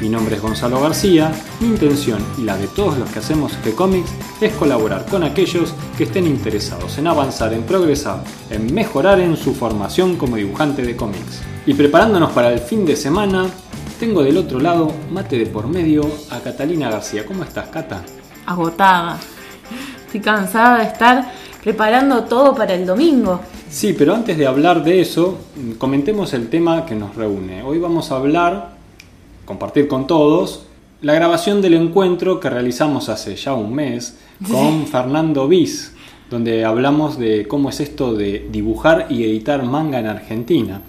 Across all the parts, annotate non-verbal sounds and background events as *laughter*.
Mi nombre es Gonzalo García, mi intención y la de todos los que hacemos G-Comics es colaborar con aquellos que estén interesados en avanzar, en progresar, en mejorar en su formación como dibujante de cómics. Y preparándonos para el fin de semana, tengo del otro lado, mate de por medio, a Catalina García. ¿Cómo estás, Cata? Agotada. Estoy cansada de estar preparando todo para el domingo. Sí, pero antes de hablar de eso, comentemos el tema que nos reúne. Hoy vamos a hablar, compartir con todos, la grabación del encuentro que realizamos hace ya un mes con *laughs* Fernando Bis, donde hablamos de cómo es esto de dibujar y editar manga en Argentina.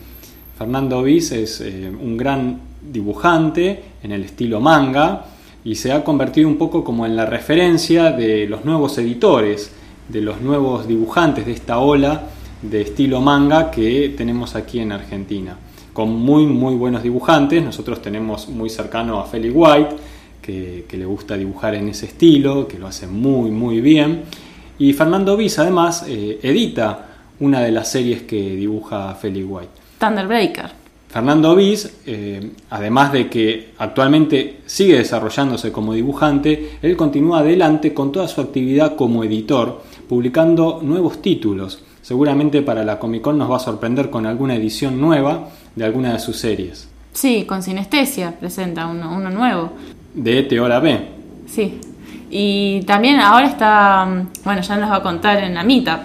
Fernando Bis es eh, un gran dibujante en el estilo manga y se ha convertido un poco como en la referencia de los nuevos editores, de los nuevos dibujantes de esta ola de estilo manga que tenemos aquí en Argentina. Con muy muy buenos dibujantes, nosotros tenemos muy cercano a Feli White, que, que le gusta dibujar en ese estilo, que lo hace muy muy bien. Y Fernando Bis además eh, edita una de las series que dibuja Feli White. Thunderbreaker. Fernando Bis, eh, además de que actualmente sigue desarrollándose como dibujante, él continúa adelante con toda su actividad como editor, publicando nuevos títulos. Seguramente para la Comic Con nos va a sorprender con alguna edición nueva de alguna de sus series. Sí, con Sinestesia presenta uno, uno nuevo. De Hora B. Sí. Y también ahora está, mm, bueno, ya nos va a contar en la Meetup,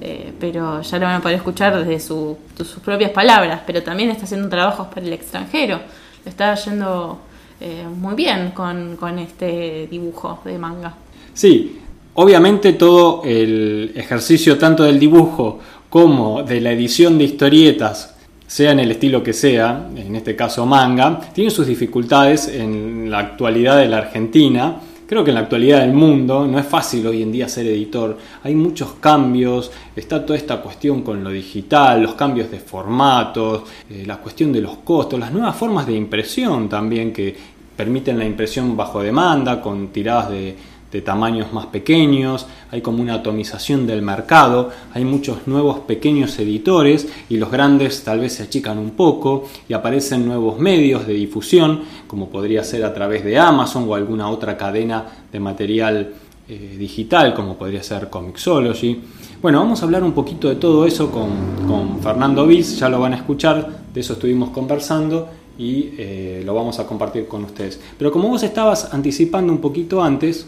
eh, pero ya lo van a poder escuchar desde su- de sus propias palabras, pero también está haciendo trabajos para el extranjero. Está yendo eh, muy bien con, con este dibujo de manga. Sí, obviamente todo el ejercicio tanto del dibujo como de la edición de historietas, sea en el estilo que sea, en este caso manga, tiene sus dificultades en la actualidad de la Argentina. Creo que en la actualidad del mundo no es fácil hoy en día ser editor. Hay muchos cambios, está toda esta cuestión con lo digital, los cambios de formatos, eh, la cuestión de los costos, las nuevas formas de impresión también que permiten la impresión bajo demanda, con tiradas de, de tamaños más pequeños, hay como una atomización del mercado, hay muchos nuevos pequeños editores y los grandes tal vez se achican un poco y aparecen nuevos medios de difusión, como podría ser a través de Amazon o alguna otra cadena de material eh, digital, como podría ser Comixology. Bueno, vamos a hablar un poquito de todo eso con, con Fernando Bis, ya lo van a escuchar, de eso estuvimos conversando y eh, lo vamos a compartir con ustedes. Pero como vos estabas anticipando un poquito antes,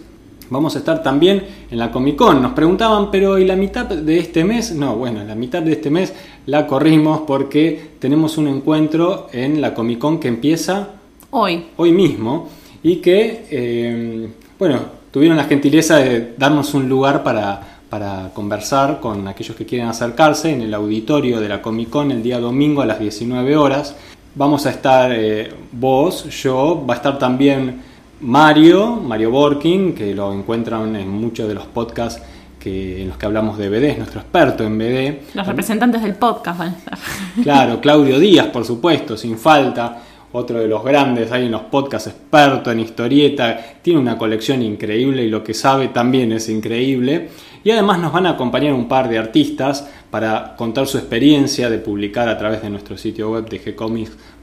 vamos a estar también en la Comic Con. Nos preguntaban, pero ¿y la mitad de este mes? No, bueno, la mitad de este mes la corrimos porque tenemos un encuentro en la Comic Con que empieza Hoy, hoy mismo y que, eh, bueno, tuvieron la gentileza de darnos un lugar para, para conversar con aquellos que quieren acercarse en el auditorio de la Comic Con el día domingo a las 19 horas. Vamos a estar eh, vos, yo, va a estar también Mario, Mario Borkin, que lo encuentran en muchos de los podcasts que, en los que hablamos de BD, es nuestro experto en BD. los representantes del podcast van a estar. Claro, Claudio Díaz, por supuesto, sin falta, otro de los grandes, hay en los podcasts experto en historieta, tiene una colección increíble y lo que sabe también es increíble. Y además nos van a acompañar un par de artistas para contar su experiencia de publicar a través de nuestro sitio web de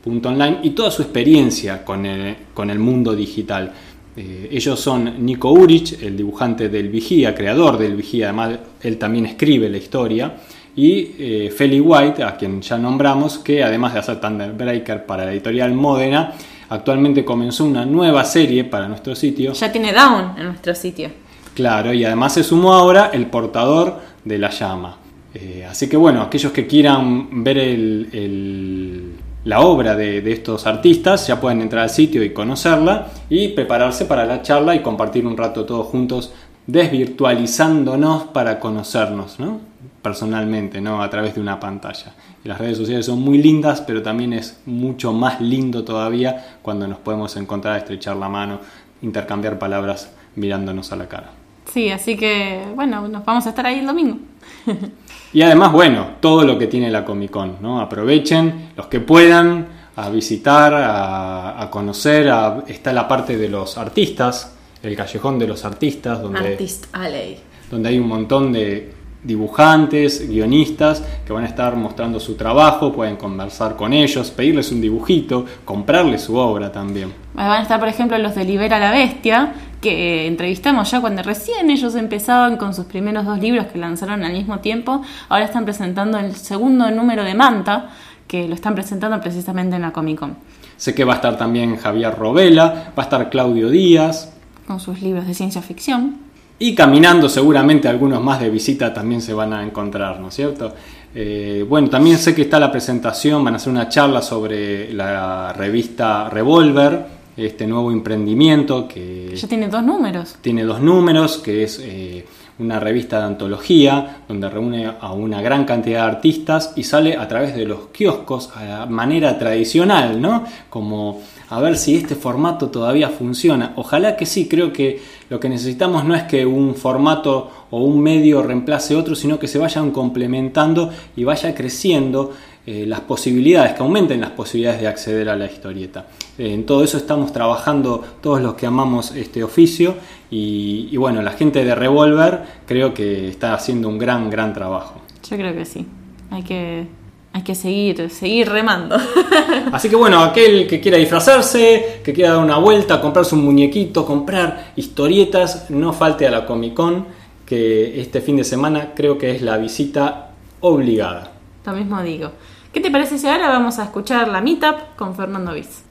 gcomics.online y toda su experiencia con el, con el mundo digital. Eh, ellos son Nico Urich, el dibujante del Vigía, creador del Vigía, además él también escribe la historia, y eh, Feli White, a quien ya nombramos, que además de hacer Thunderbreaker para la editorial Modena, actualmente comenzó una nueva serie para nuestro sitio. Ya tiene Down en nuestro sitio. Claro, y además se sumó ahora el portador de la llama. Eh, así que bueno, aquellos que quieran ver el- el- la obra de, estos artistas ya pueden entrar al sitio y conocerla y prepararse para la charla y compartir un rato todos juntos desvirtualizándonos para conocernos, ¿no? Personalmente, ¿no? A través de una pantalla. Las redes sociales son muy lindas, pero también es mucho más lindo todavía cuando nos podemos encontrar, estrechar la mano, intercambiar palabras mirándonos a la cara. Sí, así que bueno, nos vamos a estar ahí el domingo. *laughs* y además, bueno, todo lo que tiene la Comic Con, ¿no? Aprovechen los que puedan a visitar, a, conocer, está la parte de los artistas, el callejón de los artistas, donde, Artist Alley. donde hay un montón de dibujantes, guionistas que van a estar mostrando su trabajo, pueden conversar con ellos, pedirles un dibujito, comprarles su obra también. Van a estar, por ejemplo, los de Libera la Bestia, que entrevistamos ya cuando recién ellos empezaban con sus primeros dos libros que lanzaron al mismo tiempo. Ahora están presentando el segundo número de Manta, que lo están presentando precisamente en la Comic Con. Sé que va a estar también Javier Robela, va a estar Claudio Díaz. Con sus libros de ciencia ficción. Y caminando seguramente algunos más de visita también se van a encontrar, ¿no es cierto? Eh, bueno, también sé que está la presentación, van a hacer una charla sobre la revista Revolver, este nuevo emprendimiento que... Ya tiene dos números. Tiene dos números, que es eh, una revista de antología, donde reúne a una gran cantidad de artistas y sale a través de los kioscos a manera tradicional, ¿no? Como a ver si este formato todavía funciona. Ojalá que sí, creo que lo que necesitamos no es que un formato o un medio reemplace otro, sino que se vayan complementando y vaya creciendo eh, las posibilidades, que aumenten las posibilidades de acceder a la historieta. Eh, en todo eso estamos trabajando todos los que amamos este oficio y, y bueno, la gente de Revolver creo que está haciendo un gran, gran trabajo. Yo creo que sí. Hay que hay que seguir, seguir remando. *laughs* Así que bueno, aquel que quiera disfrazarse, que quiera dar una vuelta, comprarse un muñequito, comprar historietas, no falte a la Comic Con, que este fin de semana creo que es la visita obligada. Lo mismo digo. ¿Qué te parece si ahora vamos a escuchar la meetup con Fernando Viz?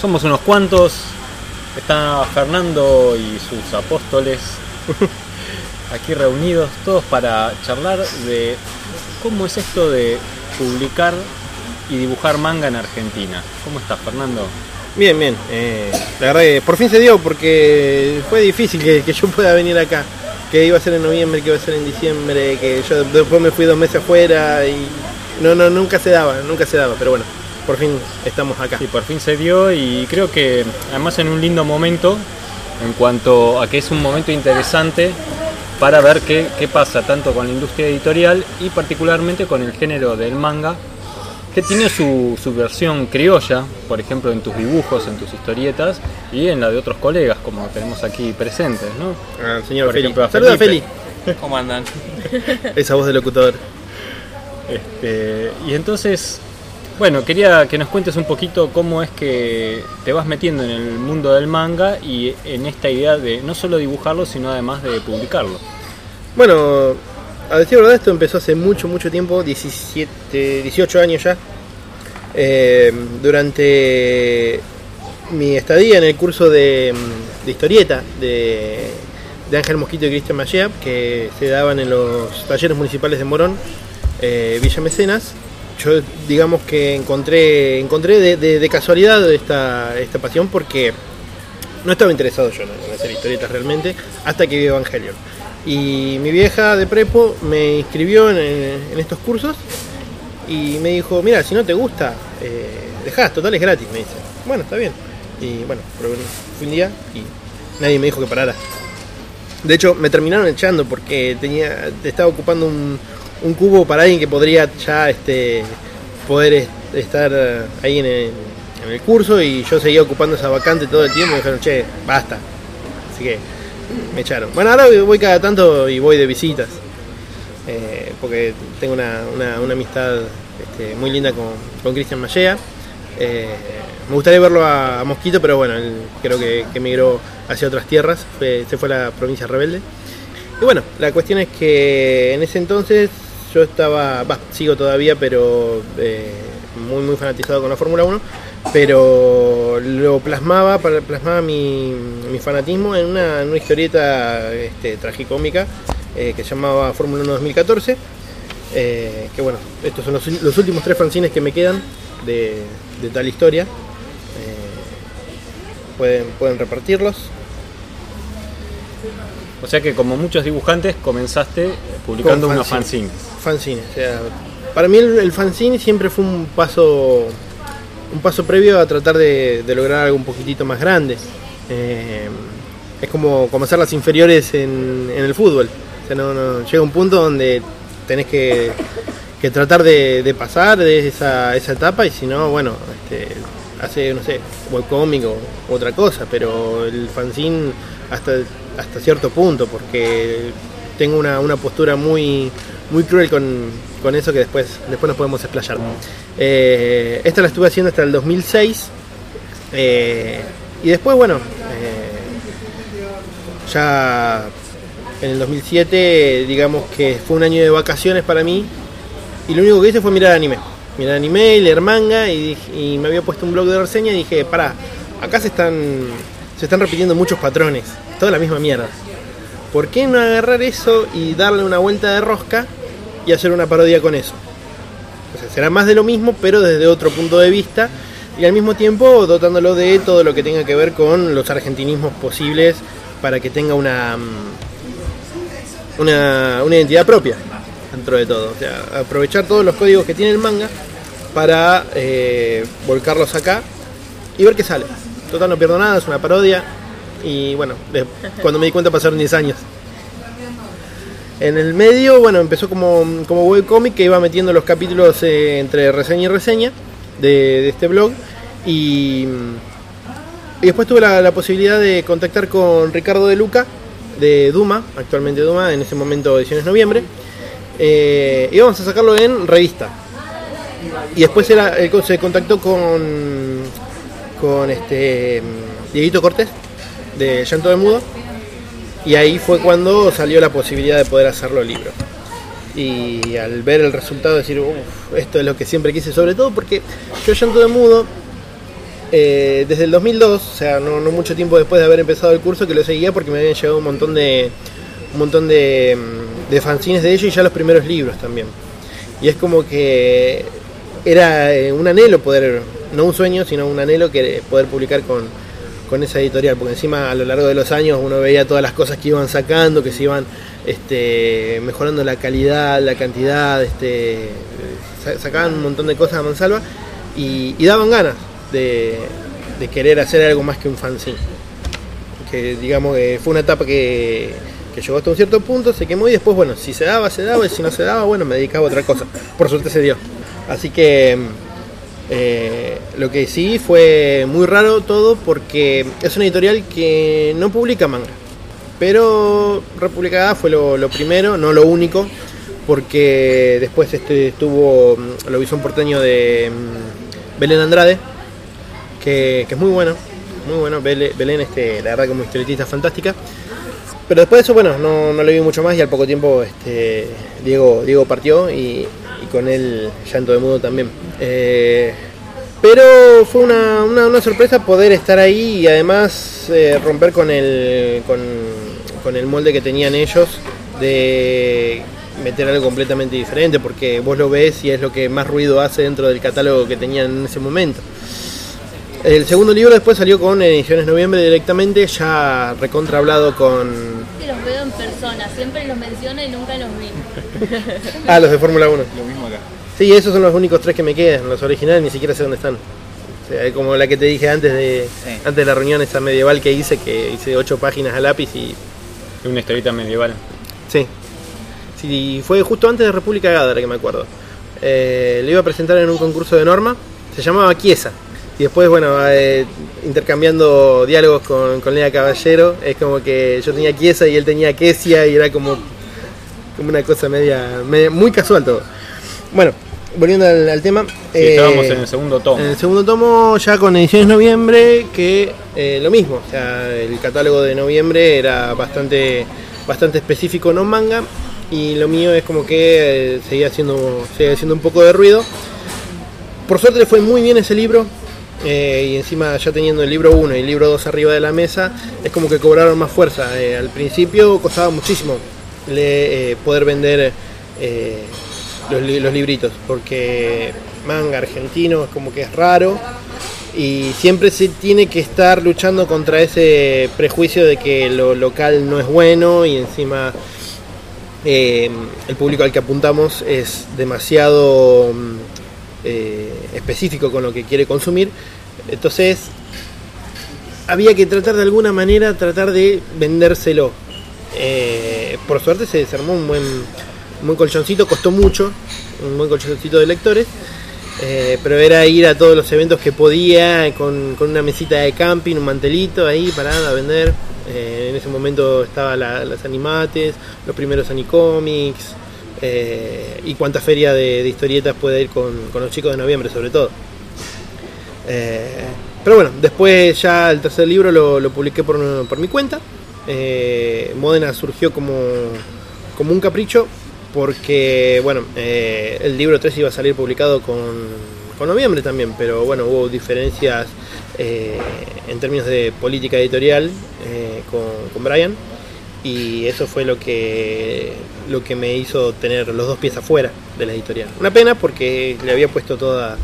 Somos unos cuantos. Está Fernando y sus apóstoles *laughs* aquí reunidos, todos para charlar de cómo es esto de publicar y dibujar manga en Argentina. ¿Cómo estás, Fernando? Bien, bien. Eh, la verdad que por fin se dio porque fue difícil que, yo pueda venir acá. Que iba a ser en noviembre, que iba a ser en diciembre, que yo después me fui dos meses afuera y no, no, nunca se daba, nunca se daba. Pero bueno, por fin estamos acá. Sí, por fin se dio y creo que además en un lindo momento en cuanto a que es un momento interesante para ver qué, pasa tanto con la industria editorial y particularmente con el género del manga, que tiene su, versión criolla, por ejemplo en tus dibujos, en tus historietas y en la de otros colegas, como tenemos aquí presentes, ¿no? Ah, señor Feli. Saluda Feli. ¿Cómo andan? *laughs* Esa voz de locutor. Este, y entonces, bueno, quería que nos cuentes un poquito cómo es que te vas metiendo en el mundo del manga y en esta idea de no solo dibujarlo, sino además de publicarlo. Bueno, a decir verdad, esto empezó hace mucho, mucho tiempo, 17, 18 años ya. Eh, durante mi estadía en el curso de, historieta de, Ángel Mosquito y Cristian Mallea, que se daban en los talleres municipales de Morón, eh, Villa Mecenas, yo digamos que encontré, encontré de, casualidad esta, esta pasión porque no estaba interesado yo en hacer historietas realmente hasta que vi Evangelion. Y mi vieja de prepo me inscribió en, estos cursos y me dijo, mira, si no te gusta, eh, dejás, total es gratis, me dice. Bueno, está bien. Y bueno, fui un día y nadie me dijo que parara. De hecho, me terminaron echando porque tenía, estaba ocupando un, un cubo para alguien que podría ya este, poder estar ahí en el, curso y yo seguía ocupando esa vacante todo el tiempo y me dijeron, che, basta. Así que me echaron. Bueno, ahora voy cada tanto y voy de visitas. Eh, porque tengo una, amistad este, muy linda con Cristian Mallea. Eh, me gustaría verlo a, Mosquito, pero bueno, él creo que, que emigró hacia otras tierras. se fue a la provincia rebelde. Y bueno, la cuestión es que en ese entonces yo estaba, sigo todavía, pero eh, muy muy fanatizado con la Fórmula 1, pero lo plasmaba, plasmaba mi, mi fanatismo en una, historieta este, tragicómica eh, que llamaba Fórmula 1 2014. Eh, que bueno, estos son los, últimos tres fanzines que me quedan de, tal historia. pueden, pueden repartirlos. O sea que como muchos dibujantes comenzaste publicando unos fanzines. Fanzines, o sea, para mí el, fanzine siempre fue un paso un paso previo a tratar de, lograr algo un poquitito más grande. Eh, es como, hacer las inferiores en, en el fútbol. O sea, no, no- llega un punto donde tenés que, que tratar de, de pasar de esa, esa etapa y si no, bueno, este, hace, no sé, webcomic o otra cosa, pero el fanzine hasta, hasta cierto punto, porque tengo una, una postura muy, muy cruel con, con eso que después, después nos podemos explayar. Eh, esta la estuve haciendo hasta el 2006 eh, y después, bueno, eh, ya en el 2007, digamos que fue un año de vacaciones para mí y lo único que hice fue mirar anime. Mirar anime y leer manga y, y me había puesto un blog de reseña y dije, pará, acá se están, se están repitiendo muchos patrones, toda la misma mierda. ¿Por qué no agarrar eso y darle una vuelta de rosca y hacer una parodia con eso? Será más de lo mismo, pero desde otro punto de vista y al mismo tiempo dotándolo de todo lo que tenga que ver con los argentinismos posibles para que tenga una, mm, una, una identidad propia dentro de todo. O sea, aprovechar todos los códigos que tiene el manga para eh, volcarlos acá y ver qué sale. Total, no pierdo nada, es una parodia. Y bueno, cuando me di cuenta pasaron 10 años. En el medio, bueno, empezó como, como webcomic que iba metiendo los capítulos eh, entre reseña y reseña de, de este blog. Y, y después tuve la, la posibilidad de contactar con Ricardo de Luca, de Duma, actualmente Duma, en ese momento ediciones noviembre. Eh, íbamos a sacarlo en revista. Y después era, él se contactó con, con este Dieguito Cortés, de Llanto de Mudo. Y ahí fue cuando salió la posibilidad de poder hacerlo libro. Y al ver el resultado decir, uff, esto es lo que siempre quise, sobre todo porque yo Llanto de Mudo, eh, desde el 2002, o sea, no, mucho tiempo después de haber empezado el curso, que lo seguía porque me habían llegado un montón de un montón de, mm, de fanzines de ellos y ya los primeros libros también. Y es como que era eh, un anhelo poder, no un sueño, sino un anhelo que poder publicar con, con esa editorial, porque encima a lo largo de los años uno veía todas las cosas que iban sacando, que se iban este, mejorando la calidad, la cantidad, este, sa- sacaban un montón de cosas a mansalva y, daban ganas de, querer hacer algo más que un fanzine. Que digamos que fue una etapa que, que llegó hasta un cierto punto, se quemó y después, bueno, si se daba, se daba, y si no se daba, bueno, me dedicaba a otra cosa. Por suerte se dio. Así que eh, lo que sí fue muy raro todo porque es una editorial que no publica manga. Pero República A fue lo, primero, no lo único, porque después este, estuvo mm, lo un porteño de mm, Belén Andrade, que, que es muy bueno, muy bueno. Belén, este, la verdad, como historietista fantástica. Pero después de eso, bueno, no, no le vi mucho más y al poco tiempo este, Diego, Diego partió y, con él Llanto de Mudo también. Eh, pero fue una, una- una sorpresa poder estar ahí y además eh, romper con el, con, con el molde que tenían ellos de meter algo completamente diferente porque vos lo ves y es lo que más ruido hace dentro del catálogo que tenían en ese momento. El segundo libro después salió con Ediciones Noviembre directamente, ya recontra hablado con... Siempre los menciono y nunca los vi. Ah, los de Fórmula 1. Lo mismo acá. Sí, esos son los únicos tres que me quedan, los originales ni siquiera sé dónde están. O sea, como la que te dije antes de, Sí. antes de la reunión esa medieval que hice, que hice ocho páginas a lápiz y... Una historieta medieval. Sí. Sí, fue justo antes de República Gadara que me acuerdo. Eh, lo iba a presentar en un concurso de norma, se llamaba Chiesa. Y después, bueno, eh, intercambiando diálogos con, con Lea Caballero, es como que yo tenía Chiesa y él tenía Quesia y era como, como una cosa media, media- muy casual todo. Bueno, volviendo al, al tema. Sí, eh, estábamos en el segundo tomo. en el segundo tomo, ya con ediciones noviembre, que eh, lo mismo. O sea, el catálogo de noviembre era bastante, bastante específico, no manga. Y lo mío es como que eh, seguía haciendo, seguía haciendo un poco de ruido. Por suerte le fue muy bien ese libro. Eh, y encima ya teniendo el libro 1 y el libro 2 arriba de la mesa, es como que cobraron más fuerza. Eh, al principio costaba muchísimo eh, poder vender los, los libritos, porque manga argentino es como que es raro y siempre se tiene que estar luchando contra ese prejuicio de que lo local no es bueno y encima el público al que apuntamos es demasiado mm, eh, específico con lo que quiere consumir. Entonces, había que tratar de alguna manera, tratar de vendérselo. Eh, por suerte se desarmó un buen, un buen colchoncito, costó mucho, un buen colchoncito de lectores. Eh, pero era ir a todos los eventos que podía con, una mesita de camping, un mantelito ahí parado a vender. En ese momento estaban las animates, los primeros Anicomics eh, y cuánta feria de, historietas puede ir con, los chicos de noviembre sobre todo. Eh, pero bueno, después ya el tercer libro lo, publiqué por, mi cuenta. Eh, Modena surgió como, como un capricho porque, bueno, eh, el libro 3 iba a salir publicado con, con noviembre también, pero bueno, hubo diferencias en términos de política editorial con Brian y eso fue lo que lo que me hizo tener los dos pies afuera de la editorial. Una pena porque le había puesto toda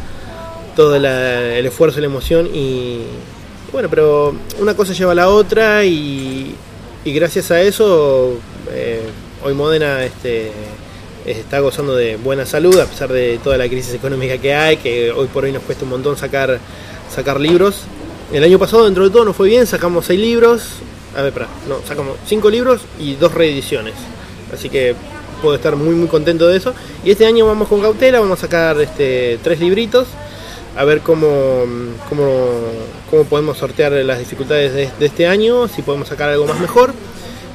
todo el esfuerzo y la emoción y bueno, pero una cosa lleva a la otra y, y gracias a eso eh, hoy Modena este, está gozando de buena salud a pesar de toda la crisis económica que hay, que hoy por hoy nos cuesta un montón sacar, sacar libros. El año pasado dentro de todo nos fue bien, sacamos seis libros, a ver, espera, no, sacamos cinco libros y dos reediciones. Así que puedo estar muy muy contento de eso. Y este año vamos con cautela, vamos a sacar este, tres libritos a ver cómo, cómo, cómo podemos sortear las dificultades de, de este año, si podemos sacar algo más mejor.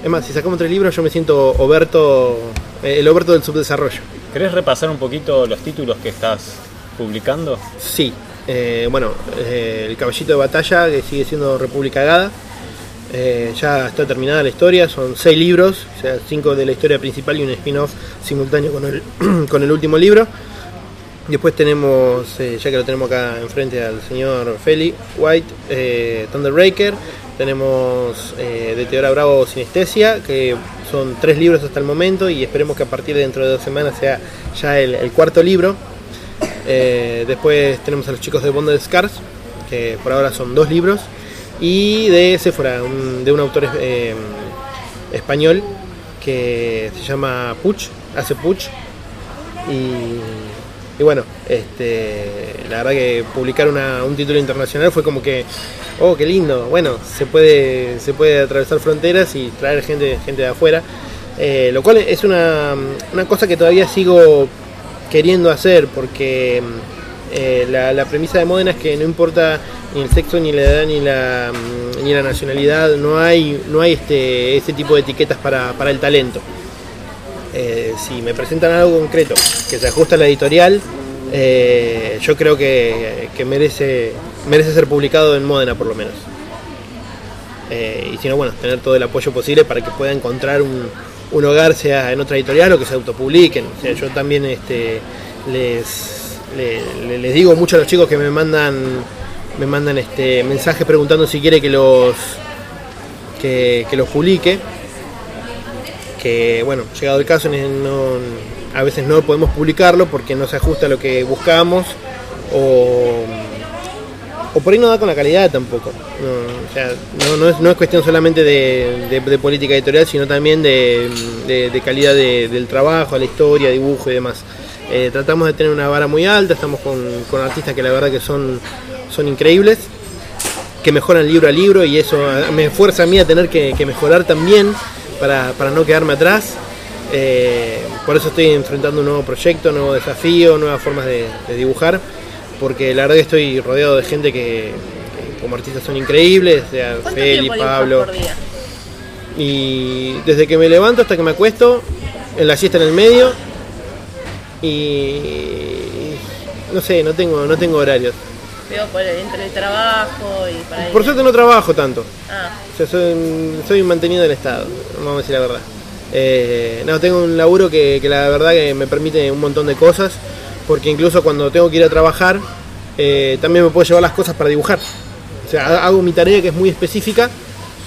Es más, si sacamos tres libros yo me siento Oberto, eh, el Oberto del subdesarrollo. ¿Querés repasar un poquito los títulos que estás publicando? Sí, eh, bueno, eh, el caballito de batalla que sigue siendo República Gada. Eh, ya está terminada la historia, son seis libros, o sea, cinco de la historia principal y un spin-off simultáneo con el, *clears throat* con el último libro. Después tenemos, eh, ya que lo tenemos acá enfrente al señor Feli White, eh, Thunderbreaker. Tenemos eh, de Teodora Bravo Sinestesia, que son tres libros hasta el momento y esperemos que a partir de dentro de dos semanas sea ya el, el cuarto libro. Eh, después tenemos a los chicos de Bonded Scars, que por ahora son dos libros. Y de Sephora, un- de un autor eh, español que se llama Puch, hace Puch. Y, bueno, este, la verdad que publicar una- un título internacional fue como que, oh, qué lindo. Bueno, se puede, se puede atravesar fronteras y traer gente, gente de afuera. Eh, lo cual es una, una cosa que todavía sigo queriendo hacer porque eh, la, la premisa de Modena es que no importa ni el sexo, ni la edad, ni la, mm, ni la nacionalidad, no hay, no hay este, ese tipo de etiquetas para, para el talento. Eh, si me presentan algo concreto que se ajusta a la editorial, eh, yo creo que, que merece, merece ser publicado en Modena por lo menos. Eh, y si no, bueno, tener todo el apoyo posible para que pueda encontrar un, un hogar, sea en otra editorial o que se autopubliquen. O sea, yo también este, les, le- le- les digo mucho a los chicos que me mandan me mandan este mensajes preguntando si quiere que los que, que los publique que bueno, llegado el caso a veces no podemos publicarlo porque no se ajusta a lo que buscamos o, o por ahí no da con la calidad tampoco. No, o sea, no, no es, no es cuestión solamente de, de- política editorial, sino también de, de- calidad de- del trabajo, la historia, dibujo y demás. Eh, tratamos de tener una vara muy alta, estamos con, con artistas que la verdad que son, son increíbles, que mejoran libro a libro y eso a- me fuerza a mí a tener que, que mejorar también para, para no quedarme atrás. Eh, por eso estoy enfrentando un nuevo proyecto, un nuevo desafío, nuevas formas de, de dibujar, porque la verdad que estoy rodeado de gente que, que como artistas son increíbles, sea ¿Cuánto Feli, Pablo. por día? Y desde que me levanto hasta que me acuesto, en la siesta en el medio. Y no sé, no tengo, no tengo horarios. Veo por el, entre el trabajo y para ir. Por suerte no trabajo tanto. Ah, O sea, soy, soy un mantenido del Estado, vamos a decir la verdad. Eh, no, tengo un laburo que, que la verdad que me permite un montón de cosas, porque incluso cuando tengo que ir a trabajar, eh, también me puedo llevar las cosas para dibujar. O sea, ha- hago mi tarea que es muy específica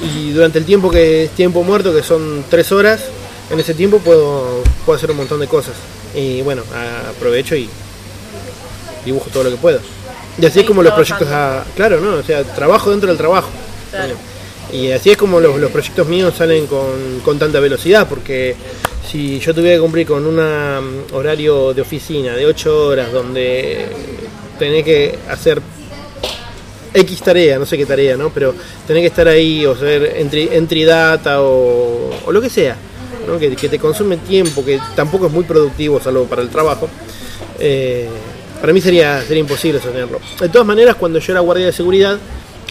y durante el tiempo que es tiempo muerto, que son tres horas, en ese tiempo puedo, puedo hacer un montón de cosas. Y bueno, aprovecho y dibujo todo lo que puedo. Y así es como los proyectos, a- claro, ¿no? O sea, trabajo dentro del trabajo. Claro. Y así es como los, los proyectos míos salen con, con tanta velocidad, porque si yo tuviera que cumplir con un horario de oficina de 8 horas, donde tenés que hacer X tarea, no sé qué tarea, ¿no? Pero tener que estar ahí o ser entry, entry data o, o lo que sea, ¿no? que, que te consume tiempo, que tampoco es muy productivo, salvo para el trabajo. eh, para mí sería, sería imposible sostenerlo. De todas maneras, cuando yo era guardia de seguridad,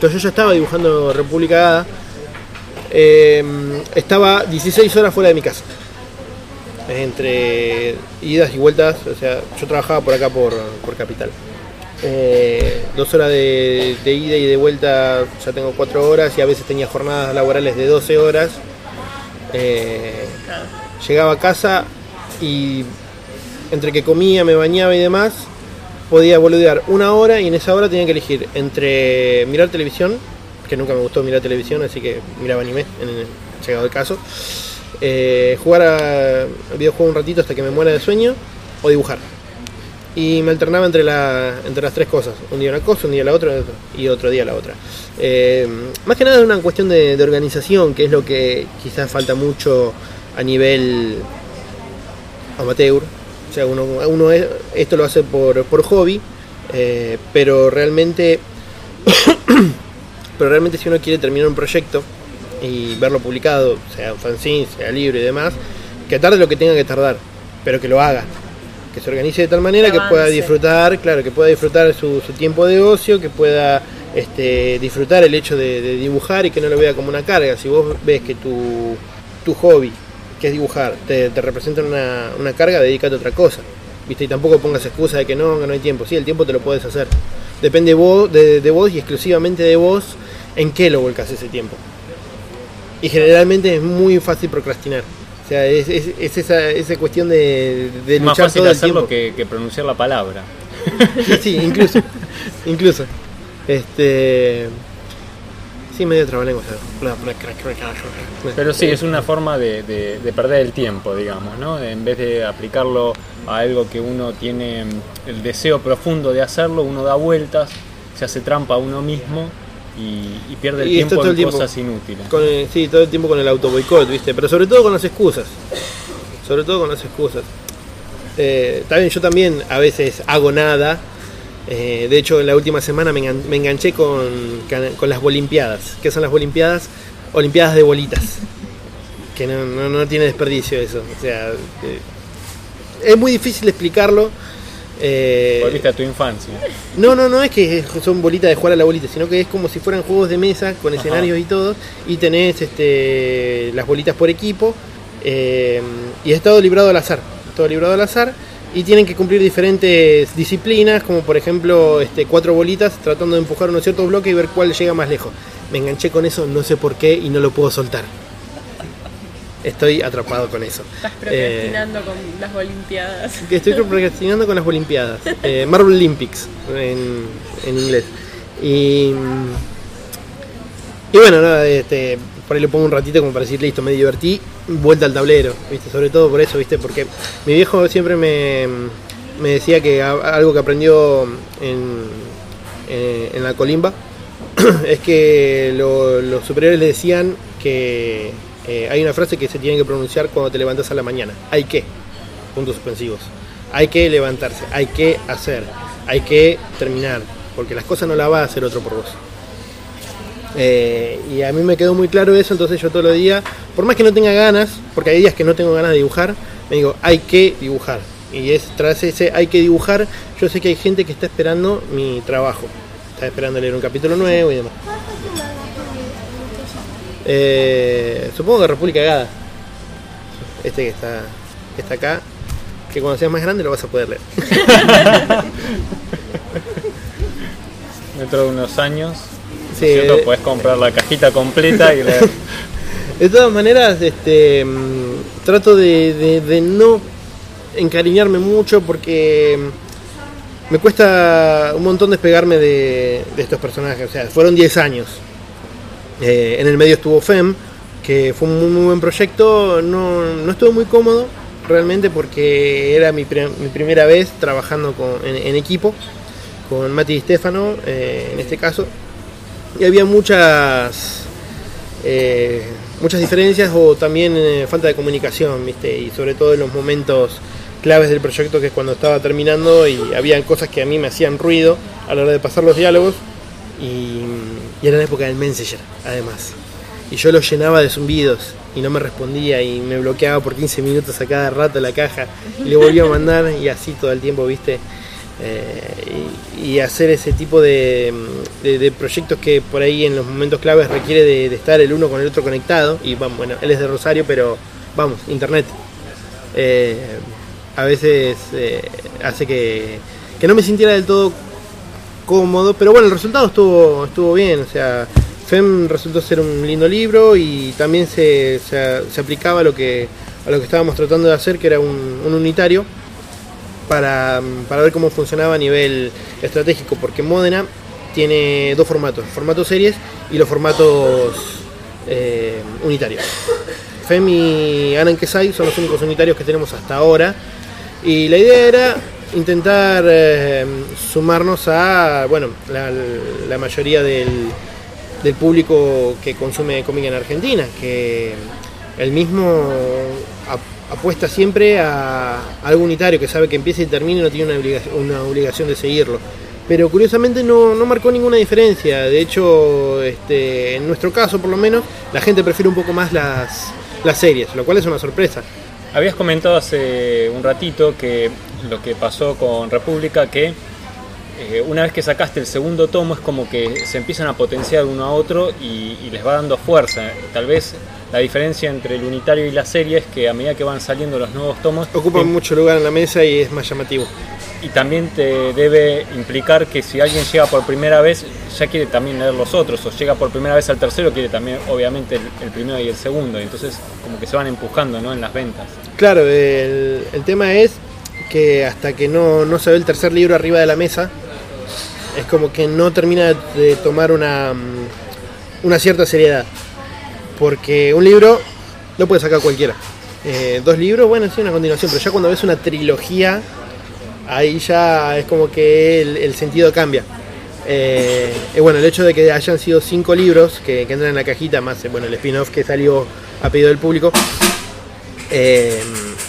yo ya estaba dibujando República Gada, eh, estaba 16 horas fuera de mi casa. Entre idas y vueltas, o sea, yo trabajaba por acá por, por Capital. Eh, dos horas de, de ida y de vuelta, ya tengo cuatro horas y a veces tenía jornadas laborales de 12 horas. Eh, llegaba a casa y entre que comía, me bañaba y demás, podía boludear una hora y en esa hora tenía que elegir entre mirar televisión, que nunca me gustó mirar televisión, así que miraba anime en el llegado el caso, eh, jugar a videojuego un ratito hasta que me muera de sueño o dibujar. Y me alternaba entre, la, entre las tres cosas. Un día una cosa, un día la otra y otro día la otra. Eh, más que nada es una cuestión de, de organización, que es lo que quizás falta mucho a nivel amateur. O sea, uno, uno es- esto lo hace por, por hobby, eh, pero realmente *coughs* pero realmente si uno quiere terminar un proyecto y verlo publicado, sea un fanzine, sea libre y demás, que tarde lo que tenga que tardar, pero que lo haga. Que se organice de tal manera Que que pueda disfrutar, claro, que pueda disfrutar su, su tiempo de ocio, que pueda este, disfrutar el hecho de, de dibujar y que no lo vea como una carga. Si vos ves que tu, tu hobby, que es dibujar, te, te representa una, una carga, dedícate a otra cosa. ¿Viste? Y tampoco pongas excusa de que no, que no hay tiempo. Sí, el tiempo te lo puedes hacer. Depende vos, de, de vos y exclusivamente de vos en qué lo volcas ese tiempo. Y generalmente es muy fácil procrastinar. O sea, es, es- es esa, esa cuestión de, de Es más luchar fácil todo el hacerlo tiempo. que, que pronunciar la palabra. Sí, sí, incluso. incluso. *laughs* Este. Sí, medio trabalengua. Pero sí, es una forma de, de- de perder el tiempo, digamos, ¿no? En vez de aplicarlo a algo que uno tiene mm, el deseo profundo de hacerlo, uno da vueltas, se hace trampa a uno mismo y, y pierde el Y tiempo en el tiempo cosas inútiles. Con el- sí, todo el tiempo con el auto boicot, ¿viste? Pero sobre todo con las excusas. Sobre todo con las excusas. Eh, también yo también a veces hago nada. Eh, de hecho, en la última semana me, engan- me enganché con, con las Bolimpiadas. ¿Qué son las Bolimpiadas? Olimpiadas de bolitas. Que no, no- no tiene desperdicio eso. O sea, eh, es muy difícil explicarlo. Eh, Volviste a tu infancia. no, no, no es que son bolitas de jugar a la bolita, sino que es como si fueran juegos de mesa con Ajá. escenarios y todo. Y tenés este, las bolitas por equipo. eh, y es todo librado al azar. Todo librado al azar. Y tienen que cumplir diferentes disciplinas, como por ejemplo este, cuatro bolitas tratando de empujar unos ciertos bloques y ver cuál llega más lejos. Me enganché con eso, no sé por qué y no lo puedo soltar. Estoy atrapado con eso. Estás Eh, procrastinando con las Olimpiadas. estoy procrastinando con las Olimpiadas. *laughs* Eh, Marvel Olympics en, en inglés. Y, y bueno, nada, este, por ahí le pongo un ratito como para decir, listo, me divertí, vuelta al tablero, ¿viste? Sobre todo por eso, ¿viste? Porque mi viejo siempre me, me decía que algo que aprendió en, en, en la colimba *clears throat* es que lo- los superiores le decían que eh, hay una frase que se tiene que pronunciar cuando te levantas a la mañana. Hay que puntos suspensivos. Hay que levantarse, hay que hacer, hay que terminar, porque las cosas no las va a hacer otro por vos. Eh, y a mí me quedó muy claro eso, entonces yo todos los días, por más que no tenga ganas, porque hay días que no tengo ganas de dibujar, me digo, hay que dibujar. Y es tras ese hay que dibujar, yo sé que hay gente que está esperando mi trabajo, está esperando leer un capítulo nuevo y demás. Eh, supongo que República Gada, este que está, que está acá, que cuando seas más grande lo vas a poder leer. *laughs* Dentro de unos años, Sí, ¿cierto? eh, Puedes comprar la cajita completa y leer. *laughs* De todas maneras, este, mm, trato de, de- de no encariñarme mucho porque mm, me cuesta un montón despegarme de, de estos personajes. O sea, fueron 10 años. Eh, en el medio estuvo FEM, que fue un muy, muy buen proyecto. No, no estuvo muy cómodo realmente porque era mi, mi primera vez trabajando con- en, en equipo con Mati y Stefano, eh, en este caso. Y había muchas eh, muchas diferencias o también eh, falta de comunicación, ¿viste? Y sobre todo en los momentos claves del proyecto que es cuando estaba terminando y habían cosas que a mí me hacían ruido a la hora de pasar los diálogos Y, era la época del Messenger, además. Y yo lo llenaba de zumbidos y no me respondía y me bloqueaba por 15 minutos a cada rato la caja y le volvía a mandar y así todo el tiempo, viste. Eh, y, hacer ese tipo de, de- de proyectos que por ahí en los momentos claves requiere de, estar el uno con el otro conectado. Y vamos, bueno, él es de Rosario, pero vamos, internet. Eh, a veces eh, hace que, que no me sintiera del todo cómodo, pero bueno, el resultado estuvo, estuvo bien, o sea, FEM resultó ser un lindo libro y también se, se- aplicaba a lo, que, a lo que estábamos tratando de hacer, que era un unitario, para, para ver cómo funcionaba a nivel estratégico, porque Modena tiene dos formatos, formato series y los formatos eh, unitarios. FEM y Anan Kesai son los únicos unitarios que tenemos hasta ahora. Y la idea era intentar eh, sumarnos a bueno la, mayoría del, del público que consume cómic en Argentina, que el mismo apuesta siempre a algo unitario, que sabe que empieza y termina y no tiene una obligación, una obligación de seguirlo. Pero curiosamente no, no marcó ninguna diferencia. De hecho, este, en nuestro caso por lo menos, la gente prefiere un poco más las, las series, lo cual es una sorpresa. Habías comentado hace un ratito que lo que pasó con República, que eh, una vez que sacaste el segundo tomo es como que se empiezan a potenciar uno a otro y, y les va dando fuerza. Tal vez la diferencia entre el unitario y la serie es que a medida que van saliendo los nuevos tomos, Ocupan te- mucho lugar en la mesa y es más llamativo. y también te debe implicar que si alguien llega por primera vez, ya quiere también leer los otros, o llega por primera vez al tercero, quiere también obviamente el, el primero y el segundo, y entonces como que se van empujando ¿no? en las ventas. Claro, el, el tema es que hasta que no, no se ve el tercer libro arriba de la mesa, es como que no termina de tomar una, mm, una cierta seriedad. Porque un libro lo puede sacar cualquiera. Eh, dos libros, bueno, sí, una continuación, pero ya cuando ves una trilogía, ahí ya es como que el, sentido cambia. Eh, bueno, el hecho de que hayan sido cinco libros que, que entran en la cajita, más eh, bueno, el spin-off que salió a pedido del público, eh,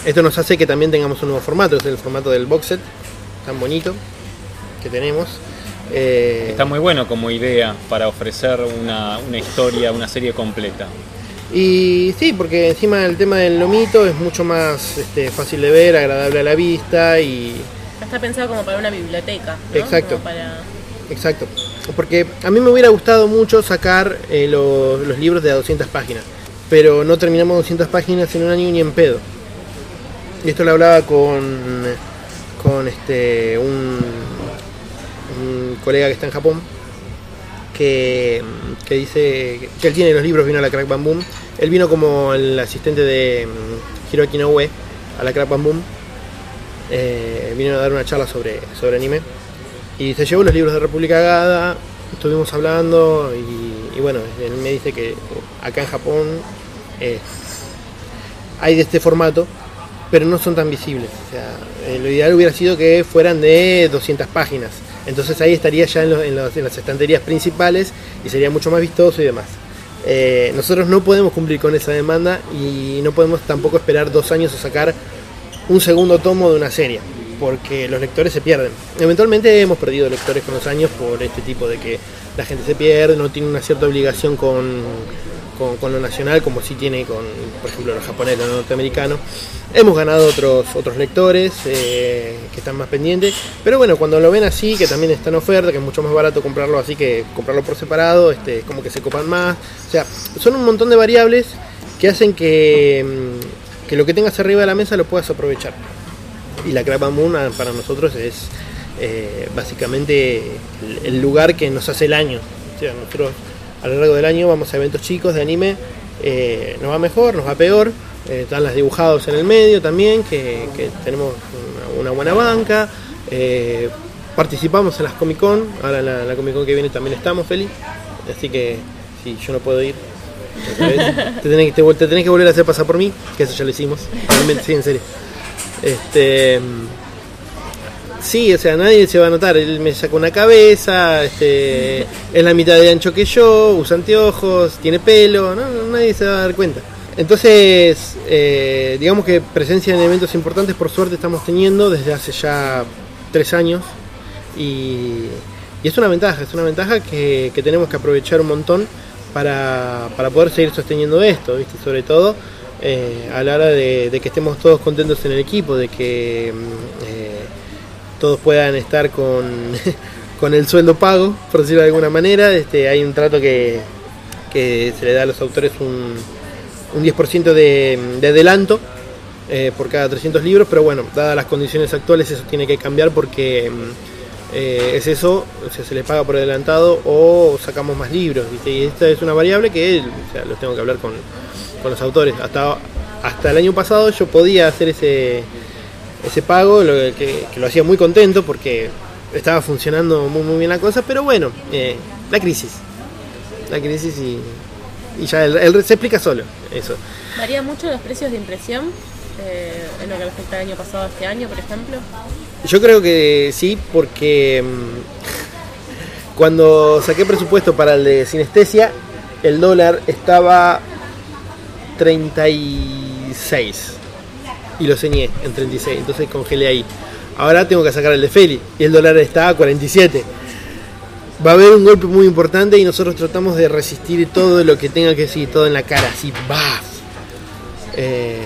esto nos hace que también tengamos un nuevo formato, es el formato del box set, tan bonito que tenemos. Eh, Está muy bueno como idea para ofrecer una, una historia, una serie completa. y sí, porque encima el tema del lomito es mucho más este, fácil de ver, agradable a la vista y Está pensado como para una biblioteca. ¿no? Exacto. Como para... Exacto. Porque a mí me hubiera gustado mucho sacar eh, lo- los libros de a 200 páginas, pero no terminamos 200 páginas en un año ni en pedo. Y esto lo hablaba con, con este, un, un colega que está en Japón, que, que dice que él tiene los libros, vino a la Crack Bam Boom. Él vino como el asistente de mm, Hiroaki Noue a la Crack Bam Boom. Eh, vino a dar una charla sobre, sobre anime. Y se llevó los libros de República Gada, estuvimos hablando y, y bueno, él me dice que acá en Japón eh, hay de este formato, pero no son tan visibles. O sea, eh, lo ideal hubiera sido que fueran de 200 páginas. Entonces ahí estaría ya en, las estanterías principales y sería mucho más vistoso y demás. Eh, nosotros no podemos cumplir con esa demanda y no podemos tampoco esperar dos años a sacar un segundo tomo de una serie, porque los lectores se pierden. Eventualmente hemos perdido lectores con los años por este tipo de que la gente se pierde, no tiene una cierta obligación con, con, con lo nacional, como sí tiene con, por ejemplo, los japoneses, los norteamericanos. Hemos ganado otros, otros lectores eh, que están más pendientes, pero bueno, cuando lo ven así, que también está en oferta, que es mucho más barato comprarlo así que comprarlo por separado, este, como que se copan más. O sea, son un montón de variables que hacen que, mm, que lo que tengas arriba de la mesa lo puedas aprovechar. Y la Crab Moon ah, para nosotros es eh, básicamente el, el lugar que nos hace el año. O sea, nosotros a lo largo del año vamos a eventos chicos de anime, eh, nos va mejor, nos va peor. eh, están las dibujados en el medio también, que, que tenemos una, una buena banca. eh, participamos en las Comic Con, ahora en la, Comic Con que viene también estamos, Feli. Así que si yo no puedo ir, *laughs* te, tenés, que- te, te tenés que volver a hacer pasar por mí, que eso ya lo hicimos. Realmente, sí, en serio. Este. Sí, o sea, nadie se va a notar. Él me saca una cabeza, este, es la mitad de ancho que yo, usa anteojos, tiene pelo, no, nadie se va a dar cuenta. Entonces, eh, digamos que presencia en eventos importantes, por suerte, estamos teniendo desde hace ya tres años. Y, es una ventaja, es una ventaja que, tenemos que aprovechar un montón para, para poder seguir sosteniendo esto, ¿viste? sobre todo eh, a la hora de, de que estemos todos contentos en el equipo, de que mm, todos puedan estar con, *laughs* con el sueldo pago, por decirlo de alguna manera. Este, hay un trato que, que se le da a los autores un, un 10% de, de adelanto eh, por cada 300 libros, pero bueno, dadas las condiciones actuales eso tiene que cambiar porque mm, eh, es eso, o sea, se les paga por adelantado o sacamos más libros, y esta es una variable que los tengo que hablar con, con los autores. Hasta, hasta el año pasado yo podía hacer ese, ese pago, lo que, que lo hacía muy contento porque estaba funcionando muy, muy bien la cosa, pero bueno, eh, la crisis, la crisis y, y ya el, el- se explica solo eso. ¿Varía mucho los precios de impresión eh, en lo que respecta al año pasado a este año, por ejemplo? Yo creo que sí, porque mm, *laughs* cuando saqué presupuesto para el de sinestesia, el dólar estaba 36 y lo ceñé en 36, entonces congelé ahí. Ahora tengo que sacar el de Feli y el dólar está a 47. Va a haber un golpe muy importante y nosotros tratamos de resistir todo lo que tenga que decir, todo en la cara, así, ¡baf! Eh,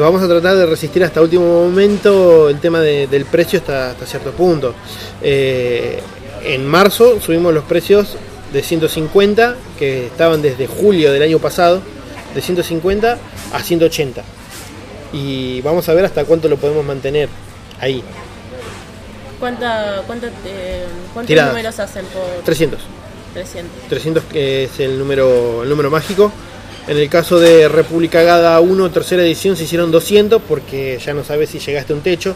vamos a tratar de resistir hasta último momento el tema de- del precio hasta, hasta cierto punto. Eh, en marzo subimos los precios de 150, que estaban desde julio del año pasado, de 150 a 180. Y vamos a ver hasta cuánto lo podemos mantener ahí. ¿Cuánta, cuánta, eh, ¿Cuántos Tiradas. números hacen por 300. 300? 300 que es el número, el número mágico. En el caso de República Gada 1, tercera edición, se hicieron 200 porque ya no sabes si llegaste a un techo.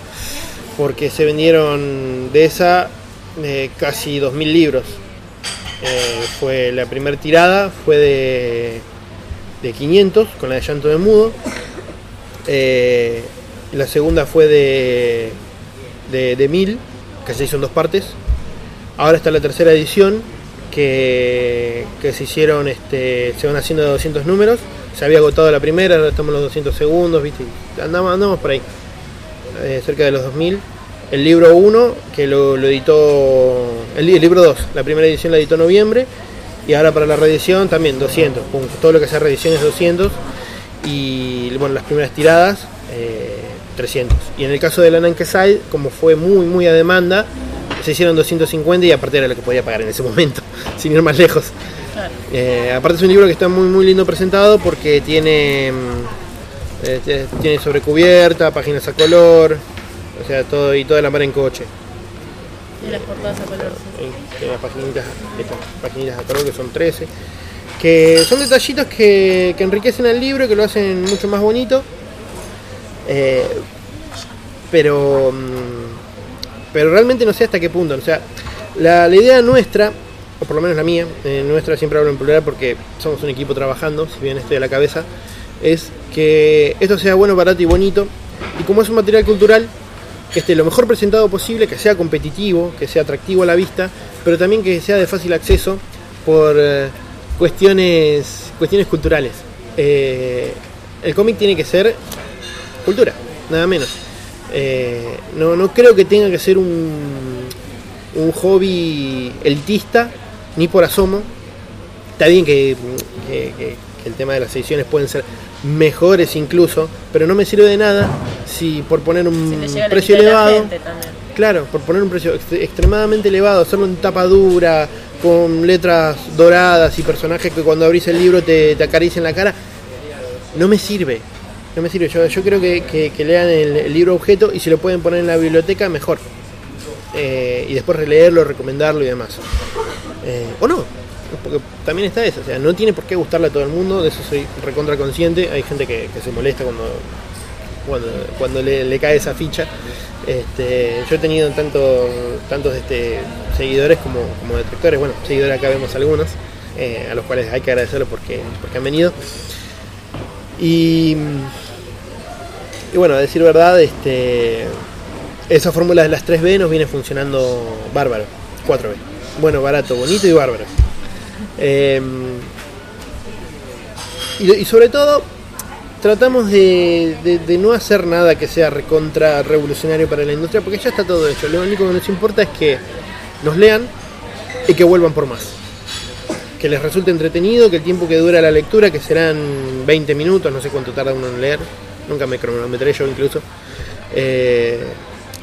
Porque se vendieron de esa eh, casi 2.000 libros. Eh, fue la primera tirada, fue de, de 500 con la de llanto de mudo. Eh, la segunda fue de, de, de 1000, que se hizo dos partes. Ahora está la tercera edición, que, que se hicieron, este, se van haciendo de 200 números. Se había agotado la primera, ahora estamos en los 200 segundos, ¿viste? Andamos, andamos por ahí, eh, cerca de los 2000. El libro 1, que lo, editó, el, li- el libro 2, la primera edición la editó en noviembre, y ahora para la reedición también 200, pum, todo lo que sea reedición es 200, y bueno, las primeras tiradas eh, 300. Y en el caso de la Nankesai, como fue muy, muy a demanda, se hicieron 250 y aparte era lo que podía pagar en ese *laughs* momento, sin ir más lejos. Eh, aparte es un libro que está muy muy lindo presentado porque tiene mm, eh, tiene sobrecubierta, páginas a color, o sea, todo y toda la mar en coche. Y las portadas a color. sí. Tiene las paginitas, estas paginitas a color que son 13. Que son detallitos que, que enriquecen al libro, que lo hacen mucho más bonito. Eh, pero mm, pero realmente no sé hasta qué punto. O sea, la, la idea nuestra, o por lo menos la mía, eh, nuestra siempre hablo en plural porque somos un equipo trabajando, si bien estoy a la cabeza, es que esto sea bueno, barato y bonito. Y como es un material cultural, que esté lo mejor presentado posible, que sea competitivo, que sea atractivo a la vista, pero también que sea de fácil acceso por eh, cuestiones, cuestiones culturales. Eh, el cómic tiene que ser cultura, nada menos. Eh, no, no creo que tenga que ser un, un hobby elitista, ni por asomo. Está bien que, que- que- que el tema de las ediciones pueden ser mejores incluso, pero no me sirve de nada si por poner Si un la precio elevado, claro, por poner un precio ext- extremadamente elevado, hacerlo en tapa dura, con letras doradas y personajes que cuando abrís el libro te, te acarician la cara, no me sirve. No me sirve. Yo, yo creo que, que- lean el, libro objeto y si lo pueden poner en la biblioteca, mejor. Eh, y después releerlo, recomendarlo y demás. Eh, o no, porque también está eso. O sea, no tiene por qué gustarle a todo el mundo, de eso soy recontra consciente. Hay gente que, se molesta cuando, cuando, cuando le cae esa ficha. Este, yo he tenido tanto, tantos este, seguidores como, como detractores. Bueno, seguidores acá vemos algunos, eh, a los cuales hay que agradecerlo porque, porque han venido. Y, y bueno, a decir verdad, este, esa fórmula de las 3B nos viene funcionando bárbaro. 4B. Bueno, barato, bonito y bárbaro. Y, y sobre todo, tratamos de, de- no hacer nada que sea recontra revolucionario para la industria, porque ya está todo hecho. Lo único que nos importa es que nos lean y que vuelvan por más. Que les resulte entretenido, que el tiempo que dura la lectura, que serán 20 minutos, no sé cuánto tarda uno en leer, nunca me cronometré yo incluso, eh,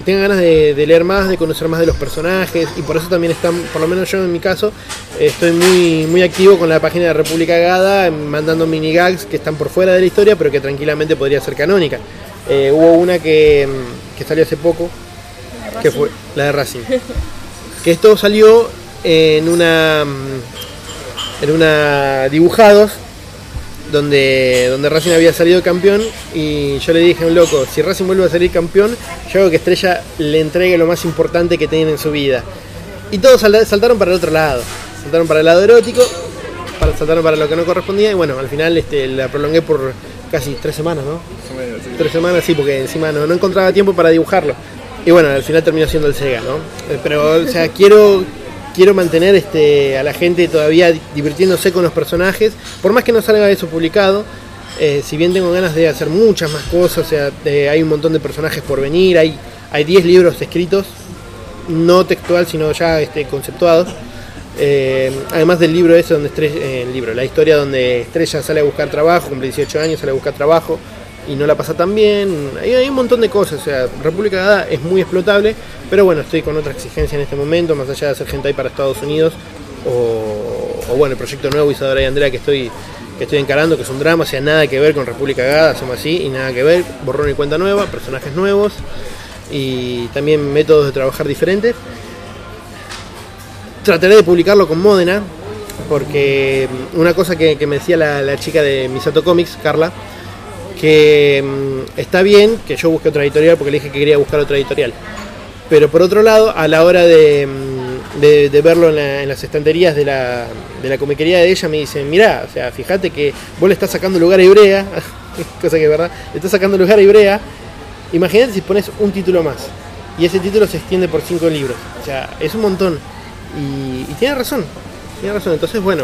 tengan ganas de, de leer más, de conocer más de los personajes y por eso también están, por lo menos yo en mi caso, estoy muy, muy activo con la página de República Gada, mandando mini gags que están por fuera de la historia, pero que tranquilamente podría ser canónica. Eh, hubo una que, que salió hace poco, que fue la de Racing. que esto salió en una en una dibujados donde, donde Racing había salido campeón y yo le dije a un loco, si Racing vuelve a salir campeón, yo hago que Estrella le entregue lo más importante que tiene en su vida. Y todos sal- saltaron para el otro lado, saltaron para el lado erótico, para- saltaron para lo que no correspondía y bueno, al final este, la prolongué por casi tres semanas, ¿no? Tres semanas, sí, porque encima no, no encontraba tiempo para dibujarlo. Y bueno, al final terminó siendo el Sega, ¿no? Eh, Pero, o sea, quiero, quiero mantener este, a la gente todavía divirtiéndose con los personajes, por más que no salga eso publicado. eh, si bien tengo ganas de hacer muchas más cosas, o sea, hay un montón de personajes por venir, hay, hay 10 libros escritos, no textual, sino ya este, conceptuados. Eh, además del libro ese donde Estrella, eh, el libro, la historia donde Estrella sale a buscar trabajo, cumple 18 años, sale a buscar trabajo y no la pasa tan bien. Hay, un montón de cosas, o sea, República Gada es muy explotable, pero bueno, estoy con otra exigencia en este momento, más allá de hacer gente ahí para Estados Unidos, o, bueno, el proyecto nuevo Isadora y Andrea que estoy, que estoy encarando, que es un drama, o sea, nada que ver con República Gada, somos así, y nada que ver, borrón y cuenta nueva, personajes nuevos, y también métodos de trabajar diferentes. Trataré de publicarlo con Modena, porque una cosa que, me decía la chica de Misato Comics, Carla, que mm, está bien que yo busque otra editorial porque le dije que quería buscar otra editorial. Pero por otro lado, a la hora de, mm, de- de verlo en, la- en las estanterías de la, de la comiquería de ella, me dicen, mirá, o sea, fíjate que vos le estás sacando lugar a Ibrea, *laughs* cosa que es verdad, le estás sacando lugar a Ibrea, imagínate si pones un título más. Y ese título se extiende por cinco libros. O sea, es un montón. Y, y tiene razón. Tiene razón. Entonces, bueno,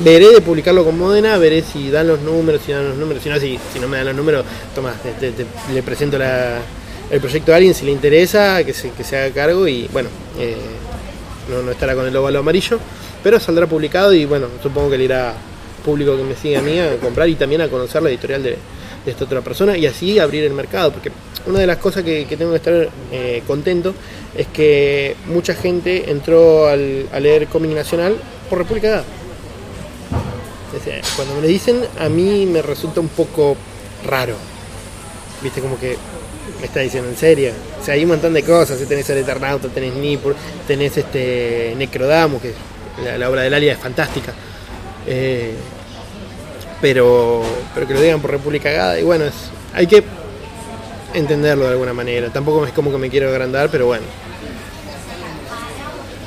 veré de publicarlo con Modena, veré si dan los números, si dan los números. Si no, si, no me dan los números, toma, te- le presento el proyecto a alguien si le interesa, que se, que se haga cargo y bueno, eh, no, no estará con el óvalo amarillo, pero saldrá publicado y bueno, supongo que le irá público que me sigue a mí a comprar y también a conocer la editorial de, de esta otra persona y así abrir el mercado, porque una de las cosas que, que tengo que estar eh, contento es que mucha gente entró al- a leer cómic nacional por República sea, cuando me lo dicen, a mí me resulta un poco raro. Viste, como que me está diciendo en serio. O sea, hay un montón de cosas. Tenés el Eternauta, tenés Nippur, tenés este Necrodamus, que la, la obra del Alia es fantástica. Eh, pero, pero que lo digan por República Gada. Y bueno, es, hay que entenderlo de alguna manera. Tampoco es como que me quiero agrandar, pero bueno.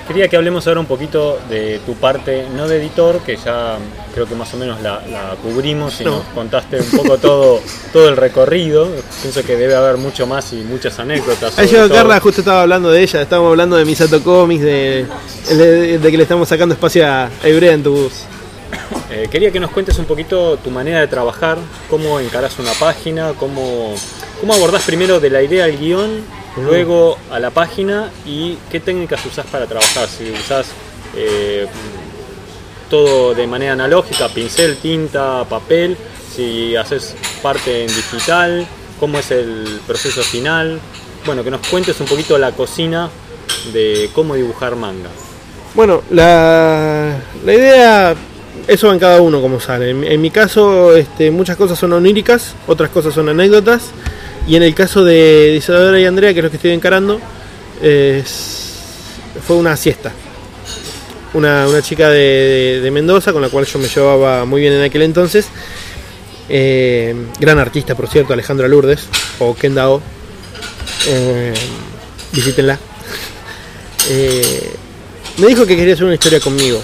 Quería que hablemos ahora un poquito de tu parte, no de editor, que ya creo que más o menos la, la cubrimos y No. nos contaste un poco todo, todo el recorrido. Pienso que debe haber mucho más y muchas anécdotas. Sobre llegó todo. Carla, justo estaba hablando de ella, estábamos hablando de Misato Comics, de, de, de que le estamos sacando espacio a a Ibrea en tu bus. Eh, quería que nos cuentes un poquito tu manera de trabajar, cómo encarás una página, cómo, cómo abordás primero de la idea al guion, luego a la página y qué técnicas usás para trabajar. Si usás eh, todo de manera analógica, pincel, tinta, papel, si haces parte en digital, cómo es el proceso final. Bueno, que nos cuentes un poquito la cocina de cómo dibujar manga. Bueno, la, la idea, eso va en cada uno como sale. En, en mi caso, este, muchas cosas son oníricas, otras cosas son anécdotas. Y en el caso de Isadora y Andrea, que es lo que estoy encarando, fue una siesta. Una, una chica de Mendoza, con la cual yo me llevaba muy bien en aquel entonces. Eh, gran artista, por cierto, Alejandra Lourdes, o Kendao. Eh, visítenla. Eh, me dijo que quería hacer una historia conmigo,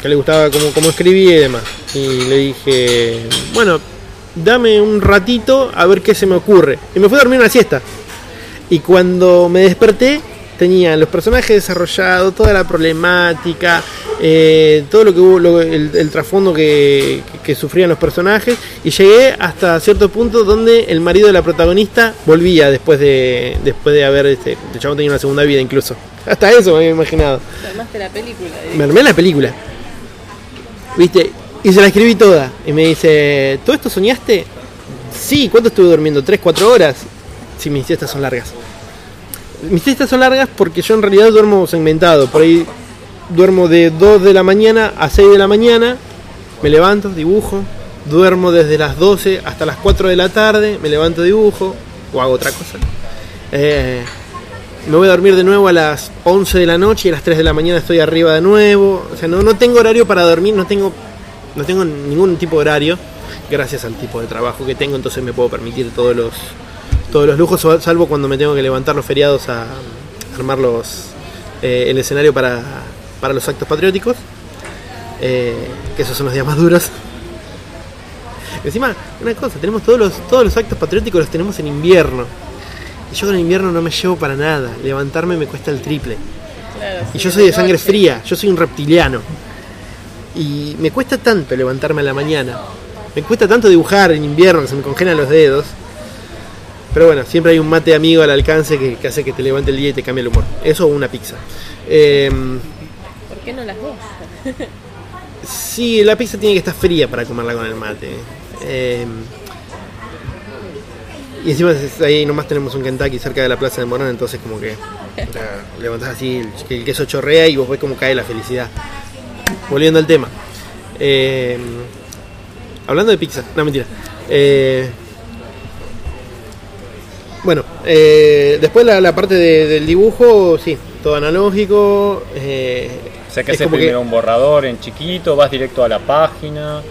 que le gustaba cómo, cómo escribía y demás. Y le dije, bueno, dame un ratito a ver qué se me ocurre. Y me fui a dormir una siesta. Y cuando me desperté, tenía los personajes desarrollados, toda la problemática, eh, todo lo que hubo, lo- el, el trasfondo que, que sufrían los personajes. Y llegué hasta cierto punto donde el marido de la protagonista volvía después de, después de haber, este, el chabón tenía una segunda vida incluso. *laughs* Hasta eso me había imaginado. Te armaste la película. eh. Me armé la película. ¿Viste? Y se la escribí toda. Y me dice, ¿todo esto soñaste? Sí, ¿cuánto estuve durmiendo? ¿3, 4 horas? Sí, mis siestas son largas. Mis siestas son largas porque yo en realidad duermo segmentado. Por ahí duermo de 2 de la mañana a 6 de la mañana. Me levanto, dibujo. Duermo desde las 12 hasta las 4 de la tarde. Me levanto, dibujo. O hago otra cosa. Eh, me voy a dormir de nuevo a las 11 de la noche y a las 3 de la mañana estoy arriba de nuevo. O sea, no, no tengo horario para dormir, no tengo, no tengo ningún tipo de horario. Gracias al tipo de trabajo que tengo, entonces me puedo permitir todos los, todos los lujos, salvo cuando me tengo que levantar los feriados a armar los, eh, el escenario para, para los actos patrióticos. eh, que esos son los días más duros. Encima, una cosa, tenemos todos los, todos los actos patrióticos los tenemos en invierno. Y yo con el invierno no me llevo para nada. Levantarme me cuesta el triple. Claro, Y sí, yo soy de sangre fría, yo soy un reptiliano. Y me cuesta tanto levantarme a la mañana. Me cuesta tanto dibujar en invierno, que se me congelan los dedos. Pero bueno, siempre hay un mate amigo al alcance que, que hace que te levante el día y te cambie el humor. Eso o una pizza. Eh, ¿Por qué no las dos? *laughs* sí, la pizza tiene que estar fría para comerla con el mate. Eh, y encima ahí nomás tenemos un Kentucky cerca de la plaza de Morón, entonces como que levantás así, el, el queso chorrea y vos ves cómo cae la felicidad. Volviendo al tema. Eh, hablando de pizza, no mentira. Eh, bueno, eh, después la, la parte de- del dibujo, sí, todo analógico. O sea que es haces que- primero un borrador en chiquito, vas directo a la página,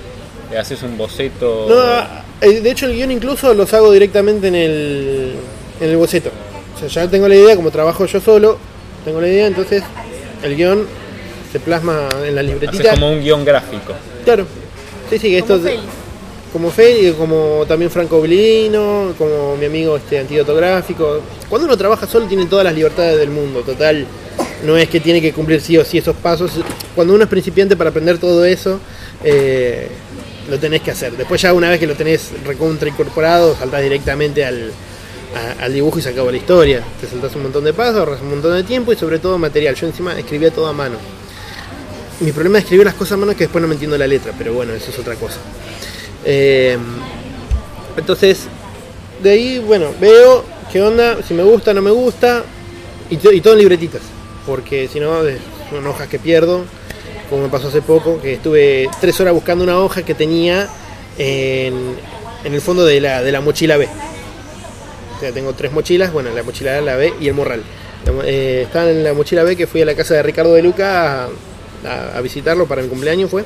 le haces un boceto. No, de hecho el guion incluso los hago directamente en el, en el boceto. O sea, ya tengo la idea, como trabajo yo solo, tengo la idea, entonces el guion se plasma en la haces libretita. como un guion gráfico. Claro. Sí, sí, esto Como Feli. como Feli, como también Franco Blino, como mi amigo este antídoto gráfico. Cuando uno trabaja solo tiene todas las libertades del mundo, total. No es que tiene que cumplir sí o sí esos pasos. Cuando uno es principiante para aprender todo eso, eh, lo tenés que hacer. Después ya una vez que lo tenés recontra incorporado, saltás directamente al, a- al dibujo y se acabó la historia. Te saltás un montón de pasos, ahorras un montón de tiempo y sobre todo material. Yo encima escribía todo a mano. Mi problema de escribir las cosas a mano que después no me entiendo la letra, pero bueno, eso es otra cosa. Eh, entonces, de ahí, bueno, veo qué onda, si me gusta, no me gusta, y, to- y todo en libretitas, porque si no, son hojas que pierdo, como me pasó hace poco, que estuve tres horas buscando una hoja que tenía en, en el fondo de la, de la mochila B. O sea, tengo tres mochilas, bueno, la mochila A, la B y el morral. Eh, estaba en la mochila B que fui a la casa de Ricardo de Luca a- a visitarlo para mi cumpleaños, fue.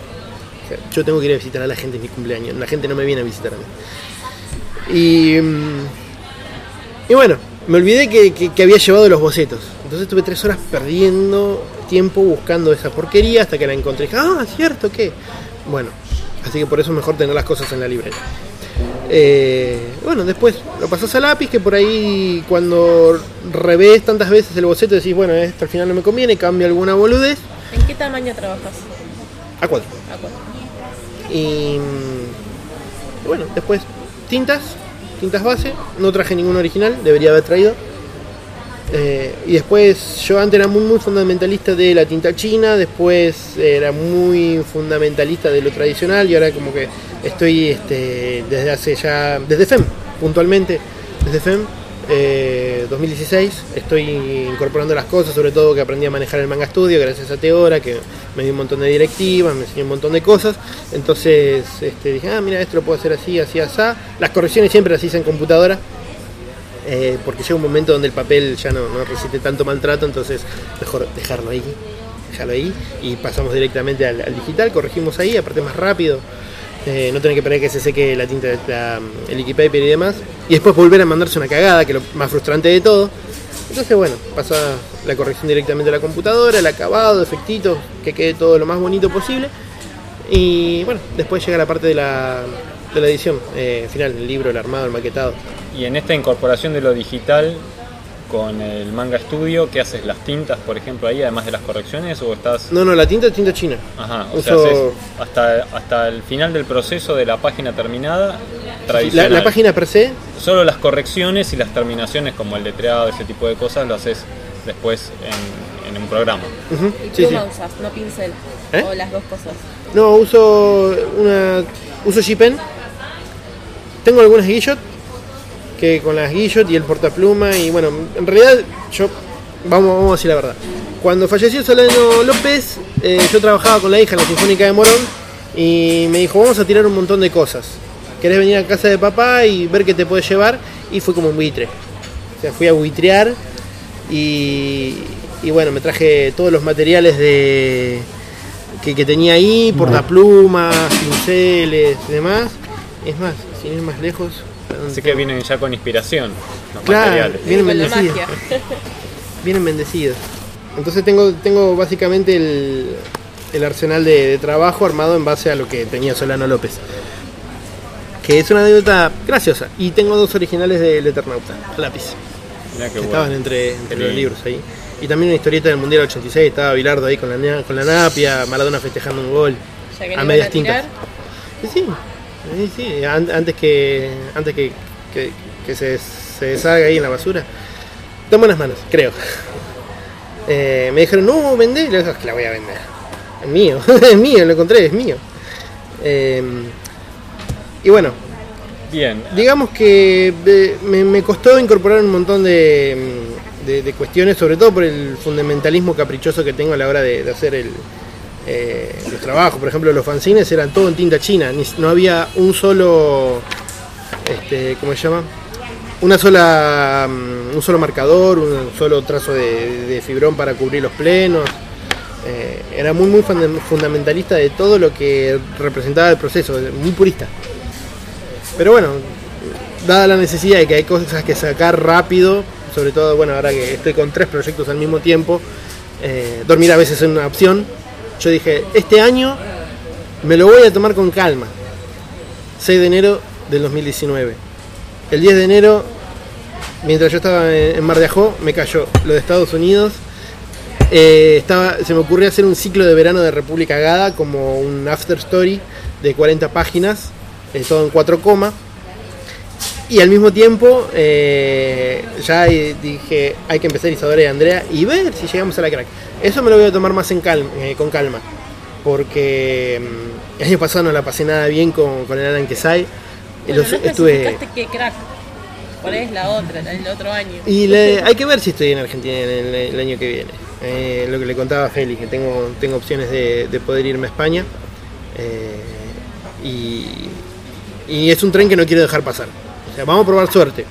Yo tengo que ir a visitar a la gente en mi cumpleaños, la gente no me viene a visitar a mí. Y, mm, y bueno, me olvidé que, que- había llevado los bocetos. Entonces estuve tres horas perdiendo tiempo buscando esa porquería hasta que la encontré. Dije, Ah, cierto que. Bueno, así que por eso es mejor tener las cosas en la libreta. Eh, bueno, después lo pasás a lápiz, que por ahí cuando revés tantas veces el boceto decís, bueno, esto al final no me conviene, cambio alguna boludez. ¿En qué tamaño trabajas? A cuatro. ¿A cuál? Y bueno, después tintas, tintas base, no traje ningún original, debería haber traído. Eh, y después yo antes era muy, muy fundamentalista de la tinta china, después era muy fundamentalista de lo tradicional y ahora como que estoy este, desde hace ya, desde FEM puntualmente, desde FEM eh, 2016 estoy incorporando las cosas, sobre todo que aprendí a manejar el manga studio gracias a Teora, que me dio un montón de directivas, me enseñó un montón de cosas, entonces este, dije, ah, mira, esto lo puedo hacer así, así, así, las correcciones siempre las hice en computadora, eh, porque llega un momento donde el papel ya no, resiste tanto maltrato, entonces mejor dejarlo ahí, dejarlo ahí y pasamos directamente al digital, corregimos ahí, aparte más rápido, eh, no tener que esperar que se seque la tinta, la- el liquid paper y demás, y después volver a mandarse una cagada, que es lo más frustrante de todo. Entonces, bueno, pasa la corrección directamente a la computadora, el acabado, efectitos, que quede todo lo más bonito posible. Y bueno, después llega la parte de la, de la edición eh, final, el libro, el armado, el maquetado. Y en esta incorporación de lo digital con el manga studio, ¿qué haces? ¿Las tintas, por ejemplo, ahí, además de las correcciones? ¿O estás.? No, no, la tinta es tinta china. Ajá, o Uso- sea, haces hasta, hasta el final del proceso de la página terminada, tradicional. la página per se, Solo las correcciones y las terminaciones, como el letreado, ese tipo de cosas, lo haces después en, en un programa. ¿Y sí, sí. pluma usas, no pincel? ¿Eh? O las dos cosas. No, uso una uso G-Pen. Tengo algunas Guillot que con las Guillot y el portapluma y bueno, en realidad yo vamos, vamos a decir la verdad. Cuando falleció Solano López, eh, yo trabajaba con la hija en la Sinfónica de Morón y me dijo, "Vamos a tirar un montón de cosas. ¿Querés venir a casa de papá y ver qué te puedes llevar?" Y fue como un buitre. O sea, fui a buitrear y, y bueno, me traje todos los materiales de que, tenía ahí, portaplumas, pinceles demás. Es más, sin ir más lejos. Así que vienen ya con inspiración los Claro, materiales. vienen bendecidos. *laughs* Vienen bendecidos. Entonces tengo, tengo básicamente el, el arsenal de, de trabajo armado en base a lo que tenía Solano López. Que es una anécdota graciosa. Y tengo dos originales del Eternauta, a lápiz. Mirá qué que bueno. estaban entre, entre los libros ahí. Y también una historieta del Mundial 86, estaba Bilardo ahí con la, con la napia, Maradona festejando un gol. Que A medias tintas. Sí, sí, sí, sí, an- antes que antes que, que- que se, se deshaga ahí en la basura. En buenas manos, creo. *laughs* Eh, me dijeron, no, vendé, le dije, "Que la voy a vender. Es mío, *laughs* es mío, lo encontré, es mío. Eh, y bueno, Bien, digamos que eh, me, me costó incorporar un montón de, de- de cuestiones, sobre todo por el fundamentalismo caprichoso que tengo a la hora de, de hacer el, eh, los trabajos. Por ejemplo, los fanzines eran todo en tinta china, no había un solo, este, ¿cómo se llama? Una sola, mm, un solo marcador, un solo trazo de, de fibrón para cubrir los plenos. Eh, era muy, muy funda- fundamentalista de todo lo que representaba el proceso, muy purista. Pero bueno, dada la necesidad de que hay cosas que sacar rápido, sobre todo, bueno, ahora que estoy con tres proyectos al mismo tiempo, eh, dormir a veces es una opción. Yo dije, este año me lo voy a tomar con calma. 6 de enero del 2019. El 10 de enero, mientras yo estaba en Mar de Ajó, me cayó lo de Estados Unidos. Eh, estaba, se me ocurrió hacer un ciclo de verano de República Gada como un after story de 40 páginas, eh, todo en 4 comas. Y al mismo tiempo, eh, ya dije, hay que empezar Isadora y Andrea y ver si llegamos a la crack. Eso me lo voy a tomar más en calma, eh, con calma, porque mm, el año pasado no la pasé nada bien con, con el Alan Kesai. Bueno, los- no estuve, qué crack. ¿Cuál es la otra, el otro año? y le- hay que ver si estoy en Argentina en el, el año que viene. Eh, lo que le contaba a Félix, que tengo, tengo opciones de, de poder irme a España. Eh, y, y es un tren que no quiero dejar pasar. O sea, vamos a probar suerte.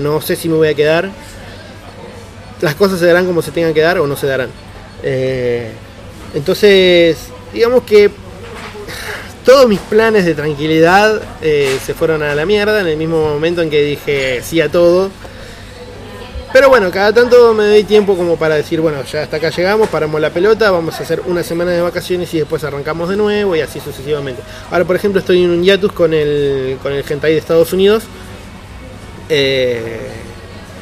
No sé si me voy a quedar. Las cosas se darán como se tengan que dar o no se darán. Eh, entonces, digamos que todos mis planes de tranquilidad eh, se fueron a la mierda en el mismo momento en que dije sí a todo. Pero bueno, cada tanto me doy tiempo como para decir, bueno, ya hasta acá llegamos, paramos la pelota, vamos a hacer una semana de vacaciones y después arrancamos de nuevo y así sucesivamente. Ahora, por ejemplo, estoy en un hiatus con el, con el hentai de Estados Unidos. Eh,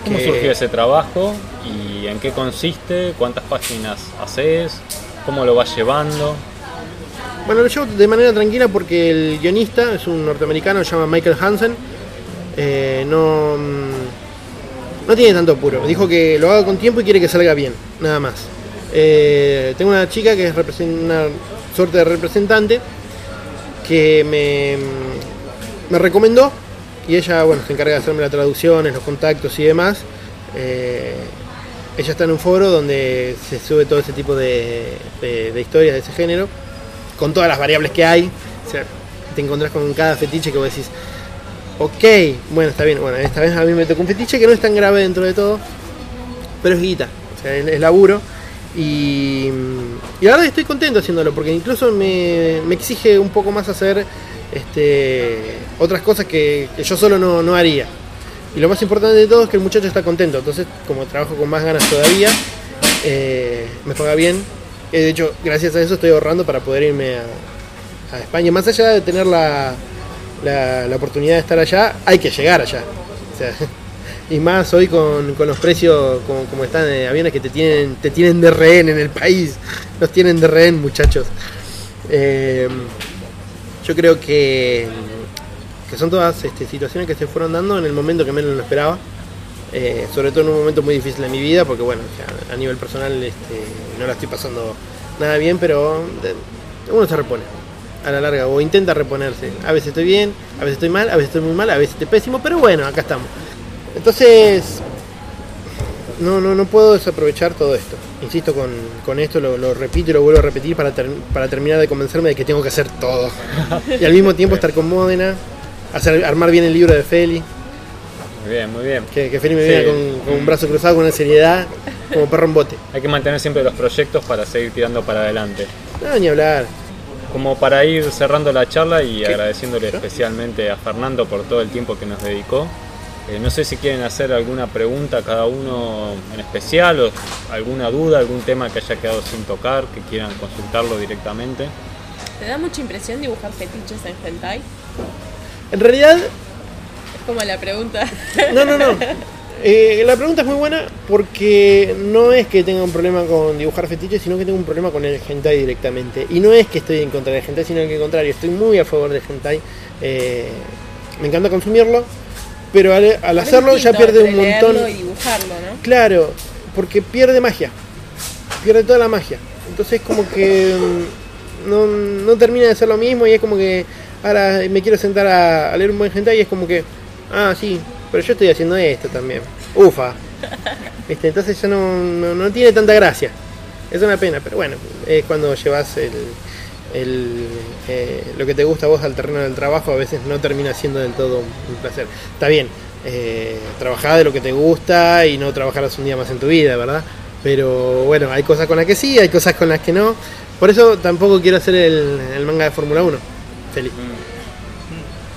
¿cómo que- surgió ese trabajo y en qué consiste? ¿Cuántas páginas haces? ¿Cómo lo vas llevando? Bueno, lo llevo de manera tranquila porque el guionista es un norteamericano, se llama Michael Hansen. Eh, no, mm, no tiene tanto apuro. Dijo que lo haga con tiempo y quiere que salga bien, nada más. Eh, tengo una chica que es una suerte de representante que me, mm, me recomendó y ella bueno, se encarga de hacerme las traducciones, los contactos y demás. Eh, ella está en un foro donde se sube todo ese tipo de, de- historias de ese género con todas las variables que hay. O sea, te encontrás con cada fetiche que vos decís, ok, bueno, está bien. Bueno, esta vez a mí me tocó un fetiche que no es tan grave dentro de todo, pero es guita, o sea, es, laburo. Y, y la verdad estoy contento haciéndolo, porque incluso me, me exige un poco más hacer este, otras cosas que, yo solo no, no haría. Y lo más importante de todo es que el muchacho está contento, entonces como trabajo con más ganas todavía, eh, me paga bien. Eh, de hecho, gracias a eso estoy ahorrando para poder irme a, España. Más allá de tener la, la, la oportunidad de estar allá, hay que llegar allá. *laughs* Y más hoy con, con los precios como, como están de aviones que te tienen, te tienen de rehén en el país. Nos tienen de rehén, muchachos. Eh, yo creo que, que son todas este, situaciones que se fueron dando en el momento que menos lo esperaba. eh, sobre todo en un momento muy difícil de mi vida, porque bueno, a nivel personal este, no la estoy pasando nada bien, pero uno se repone a la larga o intenta reponerse. A veces estoy bien, a veces estoy mal, a veces estoy muy mal, a veces estoy pésimo, pero bueno, acá estamos. Entonces, no, no, no puedo desaprovechar todo esto. Insisto con, con esto, lo, lo repito y lo vuelvo a repetir para, ter- para terminar de convencerme de que tengo que hacer todo. y al mismo tiempo estar con Módena, hacer, armar bien el libro de Feli, Muy bien, muy bien. que, que Feli me Sí. viene con, con un brazo cruzado, con una seriedad, como perro en bote. Hay que mantener siempre los proyectos para seguir tirando para adelante. No, ni hablar. Como para ir cerrando la charla y ¿Qué? agradeciéndole ¿Yo? especialmente a Fernando por todo el tiempo que nos dedicó. Eh, no sé si quieren hacer alguna pregunta cada uno en especial o alguna duda, algún tema que haya quedado sin tocar, que quieran consultarlo directamente. ¿Te da mucha impresión dibujar fetiches en hentai? En realidad, Es como la pregunta. No, no, no. Eh, la pregunta es muy buena porque no es que tenga un problema con dibujar fetiches, sino que tengo un problema con el hentai directamente. Y no es que estoy en contra del hentai, sino que al contrario, estoy muy a favor del hentai. Eh, me encanta consumirlo, pero al, al hacerlo ya pierde un montón. y dibujarlo, ¿no? Claro, porque pierde magia. Pierde toda la magia. Entonces como que mm, no, no termina de ser lo mismo y es como que ahora me quiero sentar a, a leer un buen hentai y es como que, ah, sí, pero yo estoy haciendo esto también. Ufa. ¿Viste? *laughs* Entonces ya no, no, no tiene tanta gracia. Es una pena, pero bueno, es cuando llevas el, el, eh, lo que te gusta a vos al terreno del trabajo, a veces no termina siendo del todo un placer. Está bien, eh, trabajar de lo que te gusta y no trabajarás un día más en tu vida, ¿verdad? Pero bueno, hay cosas con las que sí, hay cosas con las que no. Por eso tampoco quiero hacer el, el manga de Fórmula 1. Feliz.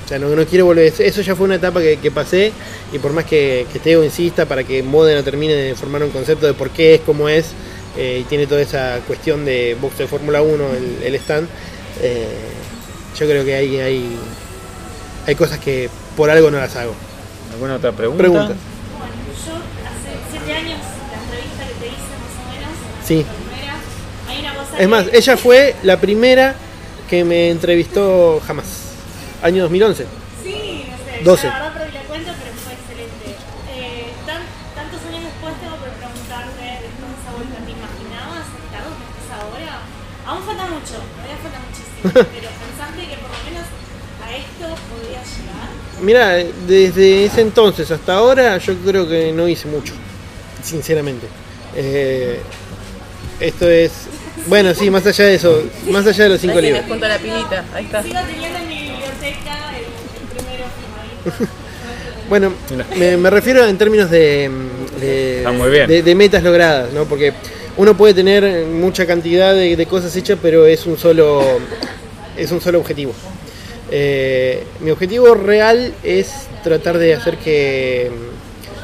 O sea, no, no quiero volver. Eso ya fue una etapa que, que pasé. Y por más que, que Teo insista para que Modena termine de formar un concepto de por qué es como es, eh, y tiene toda esa cuestión de box de Fórmula 1, el, el stand, eh, yo creo que hay, hay, hay cosas que por algo no las hago. ¿Alguna otra pregunta? Preguntas. Bueno, yo hace siete años, la entrevista que te hice más o menos, Sí. la primera, hay una cosa Es más, que- ella fue la primera que me entrevistó jamás. Año 2011. Sí, no sé, 12. Pero pensaste que por lo menos a esto podías llegar. Mira, desde ese entonces hasta ahora yo creo que no hice mucho, sinceramente. Eh, esto es... Bueno, sí, más allá de eso, más allá de los cinco libros. junto a la pilita, ahí está. Sigo teniendo en mi biblioteca el, el primero firmadito. *laughs* Bueno, me, me refiero en términos de, de, Está muy bien. de- de metas logradas, ¿no? Porque uno puede tener mucha cantidad de, cosas hechas, pero es un solo, es un solo objetivo. Eh, mi objetivo real es tratar de hacer que,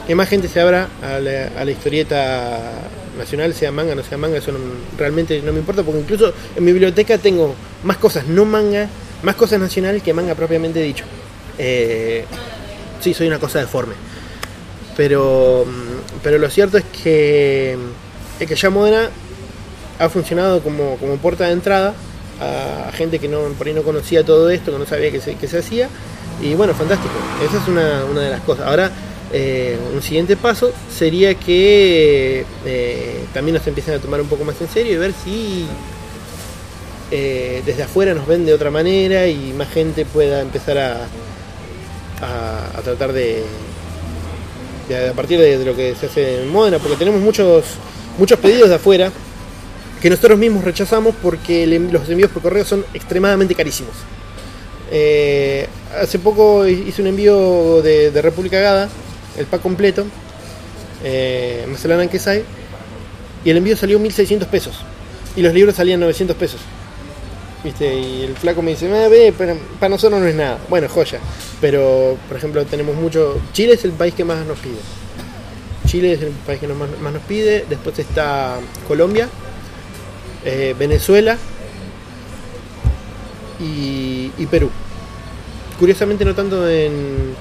que más gente se abra a la, historieta nacional, sea manga, no sea manga, eso no- realmente no me importa, porque incluso en mi biblioteca tengo más cosas no manga, más cosas nacional que manga propiamente dicho. Eh, sí, soy una cosa deforme. Pero, mm, pero lo cierto es que, es que ya Modena ha funcionado como, como puerta de entrada a, gente que no, por ahí no conocía todo esto, que no sabía que se, que se hacía. Y bueno, fantástico. Esa es una, una de las cosas. Ahora, eh, un siguiente paso sería que eh, también nos empiecen a tomar un poco más en serio y ver si eh, desde afuera nos ven de otra manera y más gente pueda empezar a, a, tratar de, de- a partir de, de lo que se hace en Modena, porque tenemos muchos muchos pedidos de afuera que nosotros mismos rechazamos porque los envíos por correo son extremadamente carísimos. Eh, hace poco hice un envío de, República Gada, el pack completo, eh, Macelana Quesai, y el envío salió 1600 pesos. Y los libros salían 900 pesos. ¿Viste? Y el flaco me dice, "Ah, ve, pero para nosotros no es nada. Bueno, joya. Pero, por ejemplo, tenemos mucho... Chile es el país que más nos pide. Chile es el país que más, más nos pide. Después está Colombia, eh, Venezuela y, y Perú. Curiosamente no tanto en,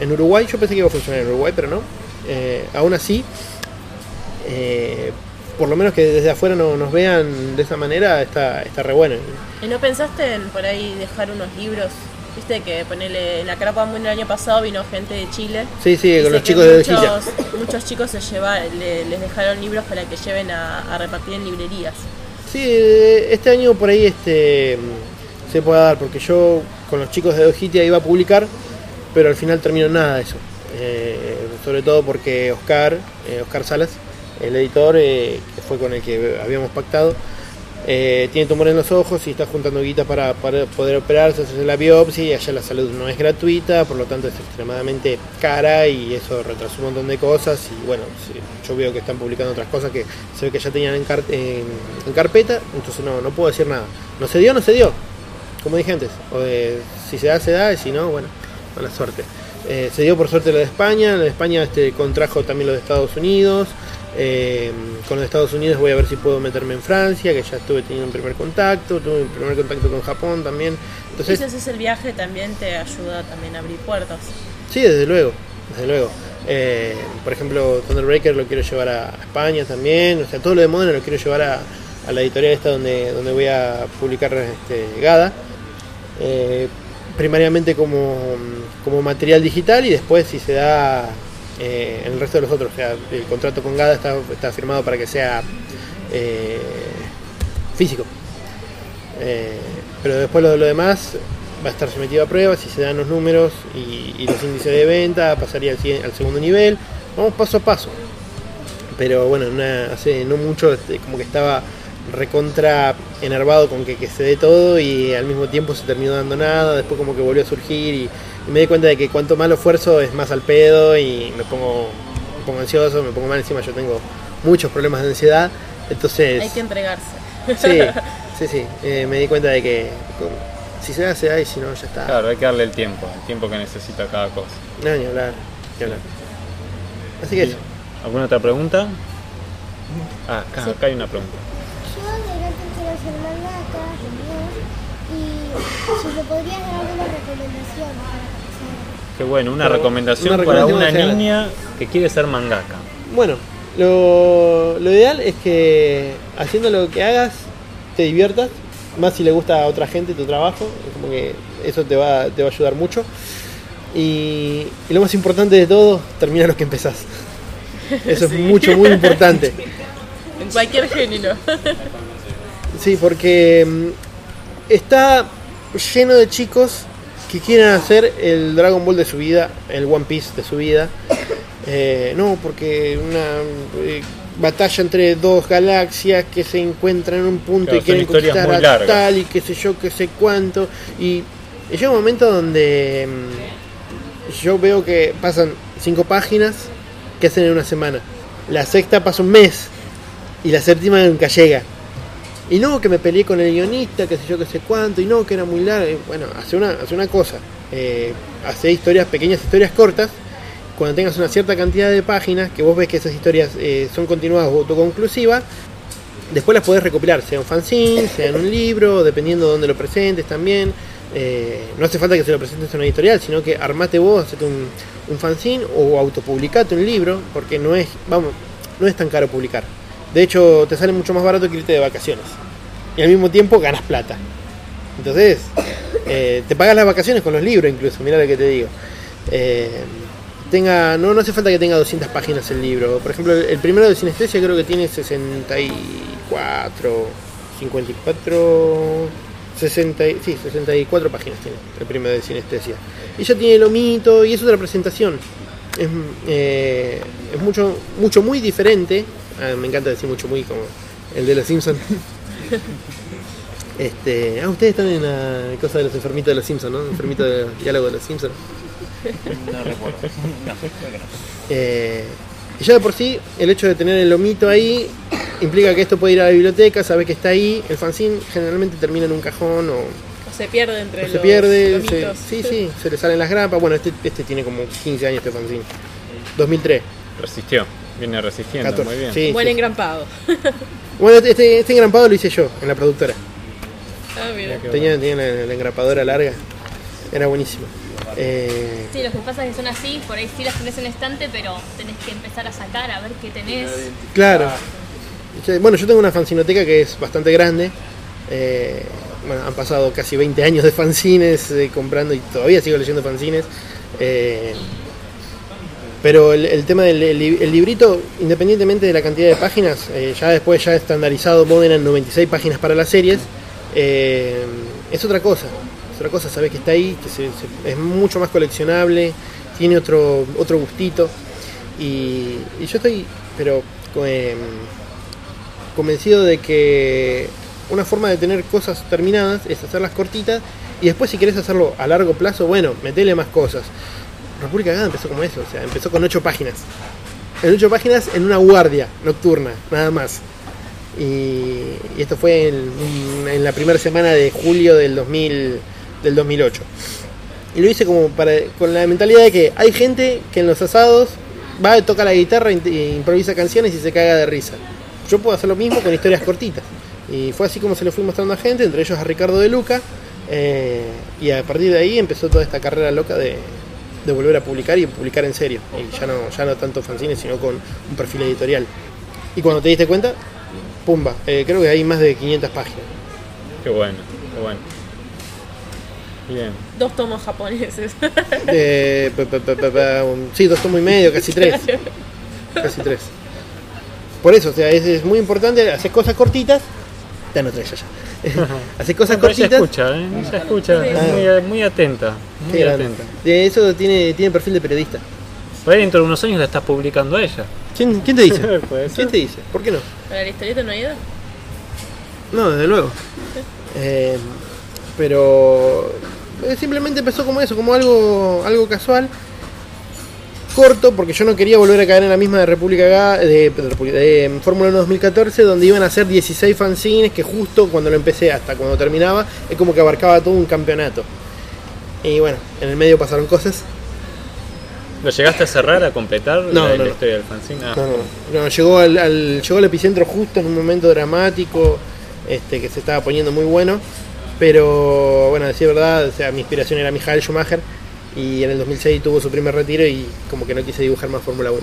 en Uruguay. Yo pensé que iba a funcionar en Uruguay, pero no. Eh, aún así, eh, por lo menos que desde afuera no, nos vean de esa manera, está, está re bueno. ¿Y no pensaste en por ahí dejar unos libros Viste que ponele en la Carapa Mundo el año pasado vino gente de Chile. Sí, sí, con los chicos de muchos, muchos chicos se lleva, le- les dejaron libros para que lleven a, a repartir en librerías. Sí, este año por ahí este se puede dar, porque yo con los chicos de Ojitia iba a publicar, pero al final terminó nada de eso. Eh, sobre todo porque Oscar, eh, Oscar Salas, el editor, eh, que fue con el que habíamos pactado, eh, tiene tumor en los ojos y está juntando guita para, poder operarse, hacerse la biopsia y allá la salud no es gratuita, por lo tanto es extremadamente cara y eso retrasó un montón de cosas y bueno, yo veo que están publicando otras cosas que se ve que ya tenían en, car- en- carpeta, entonces no, no puedo decir nada. No se dio, no se dio, como dije antes, o de- si se da, se da y si no, bueno, mala suerte. Eh, se dio por suerte lo de España, lo de España este, contrajo también lo de Estados Unidos. Eh, con los Estados Unidos voy a ver si puedo meterme en Francia, que ya estuve teniendo un primer contacto, tuve un primer contacto con Japón también. Entonces, si haces el viaje también te ayuda también a abrir puertas. sí, desde luego, desde luego. Eh, por ejemplo, Thunderbreaker lo quiero llevar a España también, o sea, todo lo de Modena lo quiero llevar a, a la editorial esta donde, donde voy a publicar este, Gada. Eh, primariamente como, como material digital y después si se da eh, en el resto de los otros. El contrato con Gada está, está firmado para que sea eh, físico. Eh, pero después lo, lo demás va a estar sometido a pruebas, si se dan los números y, los índices de venta, pasaría al, al segundo nivel. Vamos paso a paso. Pero bueno, hace no mucho este, como que estaba recontra enervado con que, que se dé todo y al mismo tiempo se terminó dando nada, después como que volvió a surgir y, y me di cuenta de que cuanto más lo esfuerzo es más al pedo y me pongo, me pongo ansioso, me pongo mal encima, yo tengo muchos problemas de ansiedad, entonces... Hay que entregarse. Sí, *laughs* sí, sí. eh, me di cuenta de que si se da, se da y si no, ya está. Claro, hay que darle el tiempo, el tiempo que necesita cada cosa. No, ni hablar, ni hablar. Así que eso. ¿Alguna otra pregunta? Ah, acá, acá hay una pregunta. Yo de grande quiero ser mangaka, y si me podrías dar alguna recomendación para. Qué bueno, una Pero, recomendación una para una niña que quiere ser mangaka. Bueno, lo, lo ideal es que haciendo lo que hagas te diviertas, más si le gusta a otra gente tu trabajo, como que eso te va, te va a ayudar mucho. Y, y lo más importante de todo, termina lo que empezás. Eso es mucho, muy importante. *laughs* En cualquier género. Sí, porque mm, está lleno de chicos que quieren hacer el Dragon Ball de su vida, el One Piece de su vida. Eh, no, porque una eh, batalla entre dos galaxias que se encuentran en un punto Claro, y quieren conquistar a largas. tal y qué sé yo, qué sé cuánto. Y, y llega un momento donde mm, yo veo que pasan cinco páginas que hacen en una semana. La sexta pasa un mes y la séptima nunca llega. Y no, que me peleé con el guionista, que sé yo, que sé cuánto, y no, que era muy largo. Bueno, hace una, hace una cosa. Eh, hace historias, pequeñas historias cortas. Cuando tengas una cierta cantidad de páginas, que vos ves que esas historias eh, son continuadas o autoconclusivas, después las podés recopilar, sea un fanzine, sea en un libro, dependiendo de dónde lo presentes también. Eh, no hace falta que se lo presentes a una editorial, sino que armate vos, hacete un, un fanzine o autopublicate un libro, porque no es, vamos, no es tan caro publicar. De hecho, te sale mucho más barato que irte de vacaciones. Y al mismo tiempo ganas plata. Entonces, eh, te pagas las vacaciones con los libros incluso, mira lo que te digo. Eh, tenga, no, no hace falta que tenga 200 páginas el libro. Por ejemplo, el, el primero de Sinestesia creo que tiene 64, 54, 60, y- sí, 64 páginas tiene el primero de Sinestesia. Y ya tiene lomito y es otra presentación. Es, eh, es mucho, mucho muy diferente. Ah, me encanta decir mucho muy como el de los Simpsons. *laughs* Este, ah, ustedes están en la cosa de los enfermitos de los Simpsons, ¿no? Enfermitos de diálogo de los Simpsons. No recuerdo. *laughs* No, creo que no. Eh, y ya de por sí, el hecho de tener el lomito ahí implica que esto puede ir a la biblioteca, sabe que está ahí. El fanzine generalmente termina en un cajón o, O se pierde entre o los se pierde. se- lomitos. sí, sí, se le salen las grapas. Bueno, este, este tiene como 15 años este fanzine. 2003. Resistió, viene resistiendo, 14, muy bien. sí. Buen engrampado. *laughs* Bueno, este, este engrampado lo hice yo en la productora. Ah, mira. Tenía, tenía la, la engrapadora larga. Era buenísimo. Eh, Sí, lo que pasa es que son así, por ahí sí las tenés en el estante, pero tenés que empezar a sacar a ver qué tenés. Claro. Bueno, yo tengo una fanzinoteca que es bastante grande. eh, bueno, han pasado casi 20 años de fanzines eh, comprando y todavía sigo leyendo fanzines. Eh, pero el, tema del el li- el librito, independientemente de la cantidad de páginas, eh, ya después ya estandarizado Modena en 96 páginas para las series, eh, es otra cosa. Es otra cosa, sabes que está ahí, que se- es mucho más coleccionable, tiene otro, otro gustito. Y, yo estoy, pero eh, convencido de que una forma de tener cosas terminadas es hacerlas cortitas y después si querés hacerlo a largo plazo, bueno, metele más cosas. República Gada empezó como eso, o sea, empezó con ocho páginas. En ocho páginas en una guardia nocturna, nada más. Y, esto fue en, la primera semana de julio del, 2000, del 2008. Y lo hice como para, con la mentalidad de que hay gente que en los asados va, toca la guitarra, improvisa canciones y se caga de risa. Yo puedo hacer lo mismo con historias cortitas. Y fue así como se lo fui mostrando a gente, entre ellos a Ricardo de Luca. eh, y a partir de ahí empezó toda esta carrera loca de, de volver a publicar y publicar en serio. Y ya no, ya no tanto fanzines, sino con un perfil editorial. Y cuando te diste cuenta, pumba, eh, creo que hay más de 500 páginas. Qué bueno, qué bueno. Bien. Dos tomos japoneses. Eh, pa- pa- pa- pa- pa- un- sí, dos tomos y medio, casi tres. *laughs* Casi tres. Por eso, o sea, es, es muy importante, hacer cosas cortitas. Ya. *laughs* hacer cosas Pero cortitas. escucha, ¿eh? Ella escucha, Sí. muy, muy atenta. Muy atenta. De eso tiene, tiene perfil de periodista. Por ahí dentro de unos años la estás publicando a ella. ¿Quién, quién te dice? *laughs* ¿Quién te dice? ¿Por qué no? ¿Para la historieta no ha ido? No, desde luego. Eh, pero eh, simplemente empezó como eso, como algo, algo casual, corto, porque yo no quería volver a caer en la misma de República de, de de, Fórmula 1 2014, donde iban a ser 16 fanzines, que justo cuando lo empecé hasta cuando terminaba, es como que abarcaba todo un campeonato. Y bueno, en el medio pasaron cosas. ¿Lo llegaste a cerrar, a completar No, la, no, la no. historia del fanzine? Ah, No, no, llegó al, al- llegó al epicentro justo en un momento dramático, este, que se estaba poniendo muy bueno. Pero bueno, decir verdad, o sea, mi inspiración era Michael Schumacher y en el 2006 tuvo su primer retiro y como que no quise dibujar más Fórmula 1.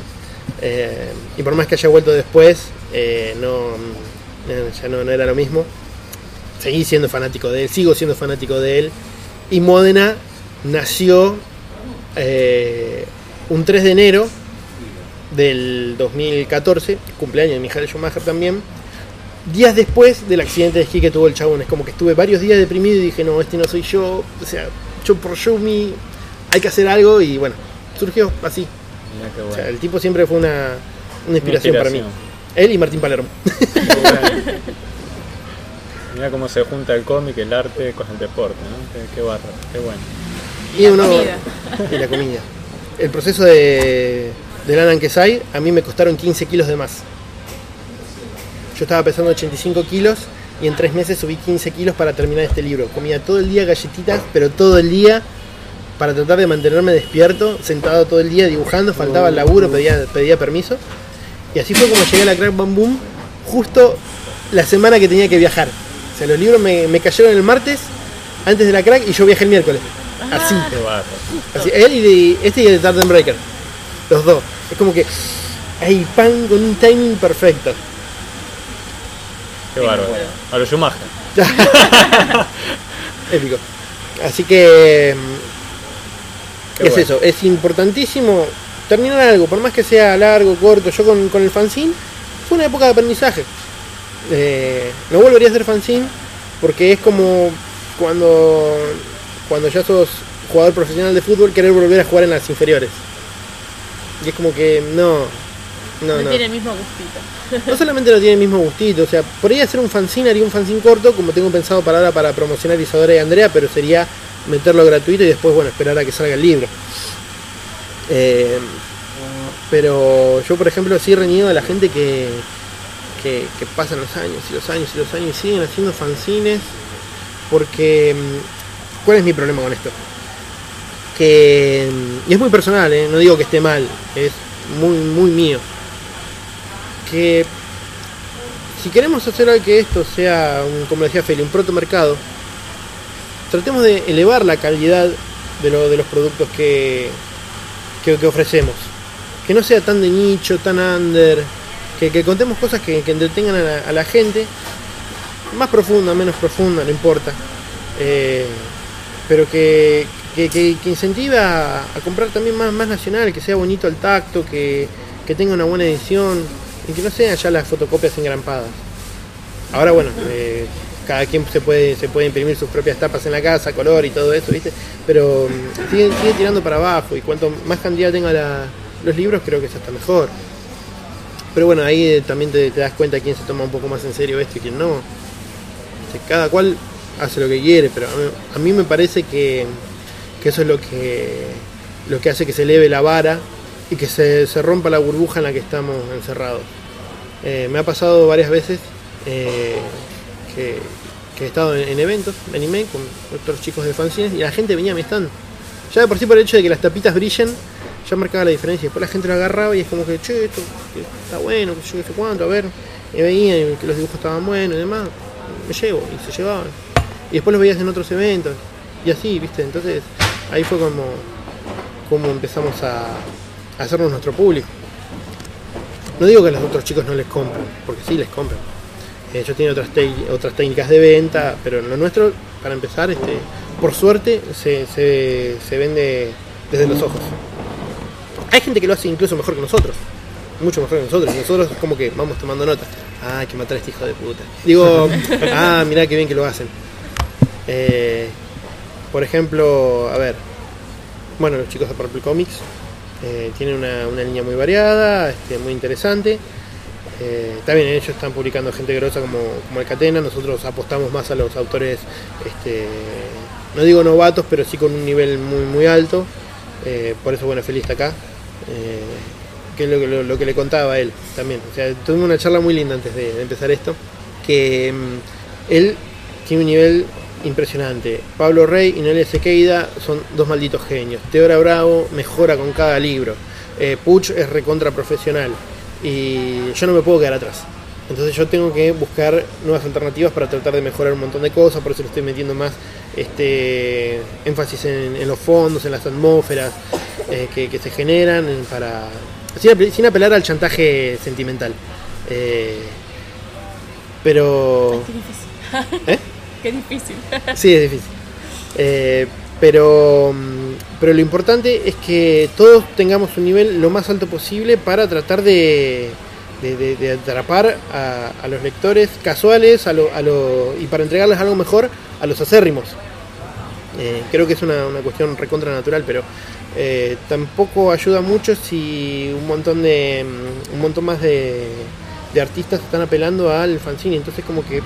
Eh, y por más que haya vuelto después, eh, no, eh, ya no, era lo mismo. Seguí siendo fanático de él, sigo siendo fanático de él. Y Módena nació un 3 de enero del 2014, cumpleaños de Michael Schumacher también, días después del accidente de esquí que tuvo el chabón. Es como que estuve varios días deprimido y dije, no, este no soy yo, o sea, yo por Shumi hay que hacer algo y bueno, surgió así. Qué O bueno. sea, el tipo siempre fue una, una inspiración, para mí. Él y Martín Palermo. Bueno. Mira cómo se junta el cómic, el arte con el deporte, ¿no? Qué, qué barro, qué bueno. y uno, comida. Y la comida. El proceso de, del Alan Kesai a mí me costaron 15 kilos de más. Yo estaba pesando 85 kilos y en tres meses subí 15 kilos para terminar este libro. Comía todo el día galletitas, pero todo el día para tratar de mantenerme despierto, sentado todo el día dibujando, faltaba el laburo, pedía, pedía permiso. Y así fue como llegué a la Crack Bam Boom justo la semana que tenía que viajar. O sea, los libros me, me cayeron el martes antes de la Crack y yo viajé el miércoles. Así. Barro. Así, él y de, este y el de Tartan Breaker. Los dos. Es como que hay pan con un timing perfecto. Qué bárbaro. A los Schumacher. *laughs* Épico. Así que mm, Qué es bueno. eso, es importantísimo terminar algo, por más que sea largo, corto. Yo con, con el fanzine fue una época de aprendizaje. Eh, no volvería a hacer fanzine porque es como cuando, cuando ya sos jugador profesional de fútbol querer volver a jugar en las inferiores. Y es como que no, no, No, no. tiene el mismo gustito. *laughs* No solamente no tiene el mismo gustito, o sea, por ahí hacer un fanzine haría un fanzine corto, como tengo pensado para ahora para promocionar Isadora y Andrea, pero sería meterlo gratuito y después, bueno, esperar a que salga el libro. Eh, pero yo, por ejemplo, sí reniego a la gente que, que, pasan los años y los años y los años y siguen haciendo fanzines, porque, mm, ¿cuál es mi problema con esto? Que, mm, y es muy personal, ¿eh? no digo que esté mal, es muy, muy mío que si queremos hacer algo que esto sea, un, como decía Feli, un protomercado, tratemos de elevar la calidad de, lo- de los productos que, que, ofrecemos. Que no sea tan de nicho, tan under, que, que contemos cosas que, que entretengan a la, gente más profunda, menos profunda, no importa. Eh, pero que, incentive a, a comprar también más, más nacional, que sea bonito al tacto, que, que tenga una buena edición y que no sean ya las fotocopias engrampadas. Ahora bueno, eh, cada quien se puede, se puede imprimir sus propias tapas en la casa, color y todo eso, ¿viste? Pero mm, sigue, tirando para abajo y cuanto más cantidad tenga los libros creo que es hasta mejor. Pero bueno, ahí eh, también te, das cuenta quién se toma un poco más en serio esto y quién no. Cada cual hace lo que quiere, pero a mí, me parece que, que eso es lo que, lo que hace que se eleve la vara y que se, se rompa la burbuja en la que estamos encerrados. Eh, me ha pasado varias veces eh, que, he estado en, en eventos de anime con otros chicos de fanzines y la gente venía a mi stand. Ya de por sí por el hecho de que las tapitas brillen, ya marcaba la diferencia. Después la gente lo agarraba y es como que, che, esto está bueno, yo qué sé cuánto, a ver. Y veían que los dibujos estaban buenos y demás. Me llevo, y se llevaban. Y después los veías en otros eventos. Y así, viste. Entonces ahí fue como, como empezamos a, hacernos nuestro público. No digo que a los otros chicos no les compran, porque sí les compran. Eh, Ellos tienen otras, otras técnicas de venta, pero lo nuestro, para empezar, este, por suerte, se, se, se vende desde los ojos. Hay gente que lo hace incluso mejor que nosotros, mucho mejor que nosotros. Nosotros como que vamos tomando nota. Ah, hay que matar a este hijo de puta. Digo, *laughs* ah, mirá qué bien que lo hacen. Eh, por ejemplo, a ver, bueno, los chicos de Purple Comics eh, tienen una, una línea muy variada, este, muy interesante. Eh, también ellos están publicando gente grosa como, como el Catena, nosotros apostamos más a los autores, este, no digo novatos, pero sí con un nivel muy muy alto. Eh, por eso, bueno, Feliz está acá. Eh, que es lo, que- lo- que le contaba a él también. O sea, una charla muy linda antes de, empezar esto. Que mm, él tiene un nivel impresionante. Pablo Rey y Noelia Sequeida son dos malditos genios. Teora Bravo mejora con cada libro. Puch es recontra profesional. Y yo no me puedo quedar atrás. Entonces yo tengo que buscar nuevas alternativas para tratar de mejorar un montón de cosas, por eso le estoy metiendo más este énfasis en, en los fondos, en las atmósferas eh, que, que se generan en- para sin, apel- sin apelar al chantaje sentimental. Eh, pero Qué difícil. ¿Eh? *laughs* Qué difícil. Sí, es difícil. Eh, pero, mm, pero lo importante es que todos tengamos un nivel lo más alto posible para tratar de, atrapar a, a los lectores casuales a lo- a lo- y para entregarles algo mejor a los acérrimos. Eh, creo que es una, una cuestión recontra natural, pero eh, tampoco ayuda mucho si un montón de mm, un montón más de, de artistas están apelando al fanzine. Entonces como que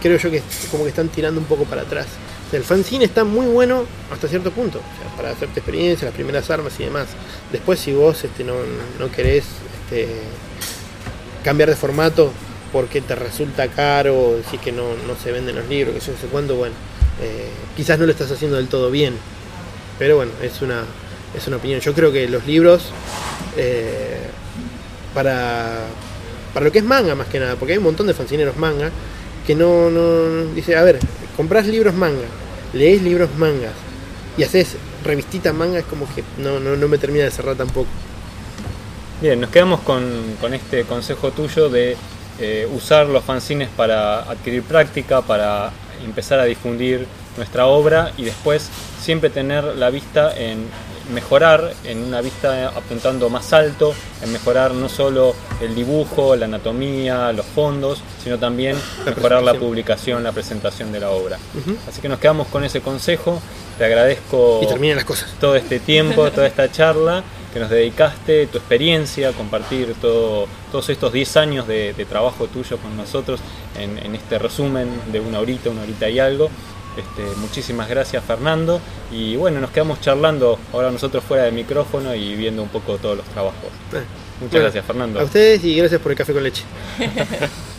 creo yo que como que están tirando un poco para atrás. El fanzine está muy bueno hasta cierto punto, para hacerte experiencia, las primeras armas y demás. Después si vos este, no, no querés este, cambiar de formato porque te resulta caro, decís que no, no se venden los libros, que yo no sé cuándo, bueno, eh, quizás no lo estás haciendo del todo bien. Pero bueno, es una, es una opinión. Yo creo que los libros, eh, para, para lo que es manga más que nada, porque hay un montón de fanzineros manga que no, no dice, a ver, comprás libros manga, lees libros mangas y haces revistita manga, es como que no, no, no me termina de cerrar tampoco. Bien, nos quedamos con, con este consejo tuyo de eh, usar los fanzines para adquirir práctica, para empezar a difundir nuestra obra y después siempre tener la vista en mejorar, en una vista apuntando más alto, en mejorar no solo el dibujo, la anatomía, los fondos, sino también La mejorar la publicación, la presentación de la obra. Así que nos quedamos con ese consejo. Te agradezco Y las cosas. todo este tiempo, toda esta charla que nos dedicaste, tu experiencia, compartir todo, todos estos 10 años de, de trabajo tuyo con nosotros en, en este resumen de una horita, una horita y algo. Este, muchísimas gracias Fernando y bueno, nos quedamos charlando ahora nosotros fuera del micrófono y viendo un poco todos los trabajos. Muchas bueno, gracias Fernando. A ustedes y gracias por el café con leche. *laughs*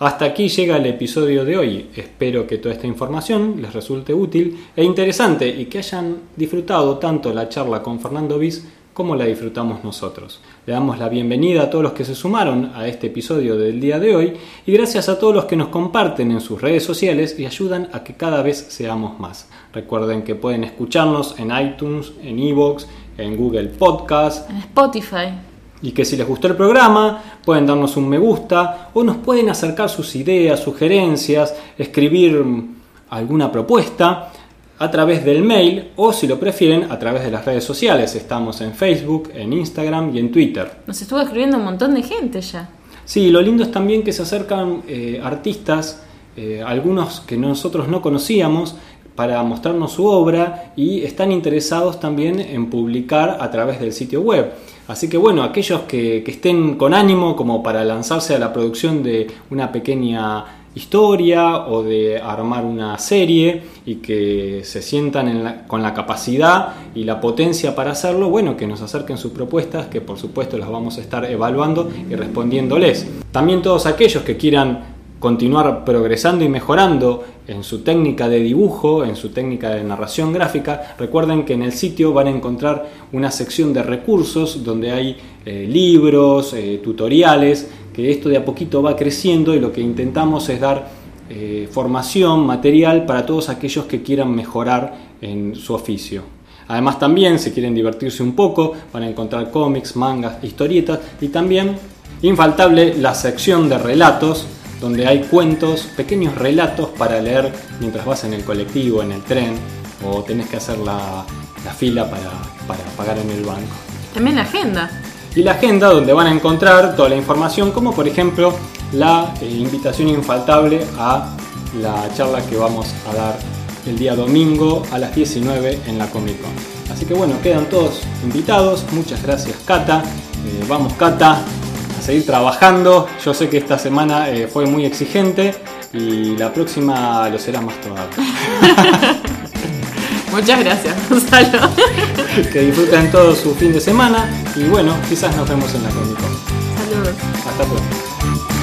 Hasta aquí llega el episodio de hoy. Espero que toda esta información les resulte útil e interesante y que hayan disfrutado tanto la charla con Fernando Bis como la disfrutamos nosotros. Le damos la bienvenida a todos los que se sumaron a este episodio del día de hoy y gracias a todos los que nos comparten en sus redes sociales y ayudan a que cada vez seamos más. Recuerden que pueden escucharnos en iTunes, en Evox, en Google Podcast, En Spotify. Y que si les gustó el programa, pueden darnos un me gusta o nos pueden acercar sus ideas, sugerencias, escribir alguna propuesta a través del mail o si lo prefieren a través de las redes sociales. Estamos en Facebook, en Instagram y en Twitter. Nos estuvo escribiendo un montón de gente ya. Sí, lo lindo es también que se acercan eh, artistas, eh, algunos que nosotros no conocíamos, para mostrarnos su obra y están interesados también en publicar a través del sitio web. Así que bueno, aquellos que, que estén con ánimo como para lanzarse a la producción de una pequeña historia o de armar una serie y que se sientan en la- con la capacidad y la potencia para hacerlo, bueno, que nos acerquen sus propuestas, que por supuesto las vamos a estar evaluando y respondiéndoles. También todos aquellos que quieran continuar progresando y mejorando en su técnica de dibujo, en su técnica de narración gráfica, recuerden que en el sitio van a encontrar una sección de recursos donde hay eh, libros, eh, tutoriales, que esto de a poquito va creciendo y lo que intentamos es dar eh, formación, material para todos aquellos que quieran mejorar en su oficio. Además también, si quieren divertirse un poco, van a encontrar cómics, mangas, historietas y también, infaltable, la sección de relatos, donde hay cuentos, pequeños relatos para leer mientras vas en el colectivo, en el tren, o tenés que hacer la, la fila para, para pagar en el banco. También la agenda. Y la agenda donde van a encontrar toda la información, como por ejemplo la eh, invitación infaltable a la charla que vamos a dar el día domingo a las 19 en la Comic Con. Así que bueno, quedan todos invitados. Muchas gracias Cata. Eh, vamos Cata a seguir trabajando. Yo sé que esta semana eh, fue muy exigente y la próxima lo será más todavía. *laughs* Muchas gracias, *laughs* Gonzalo. *laughs* que disfruten todo su fin de semana y bueno, quizás nos vemos en la Comic. Saludos. Hasta pronto.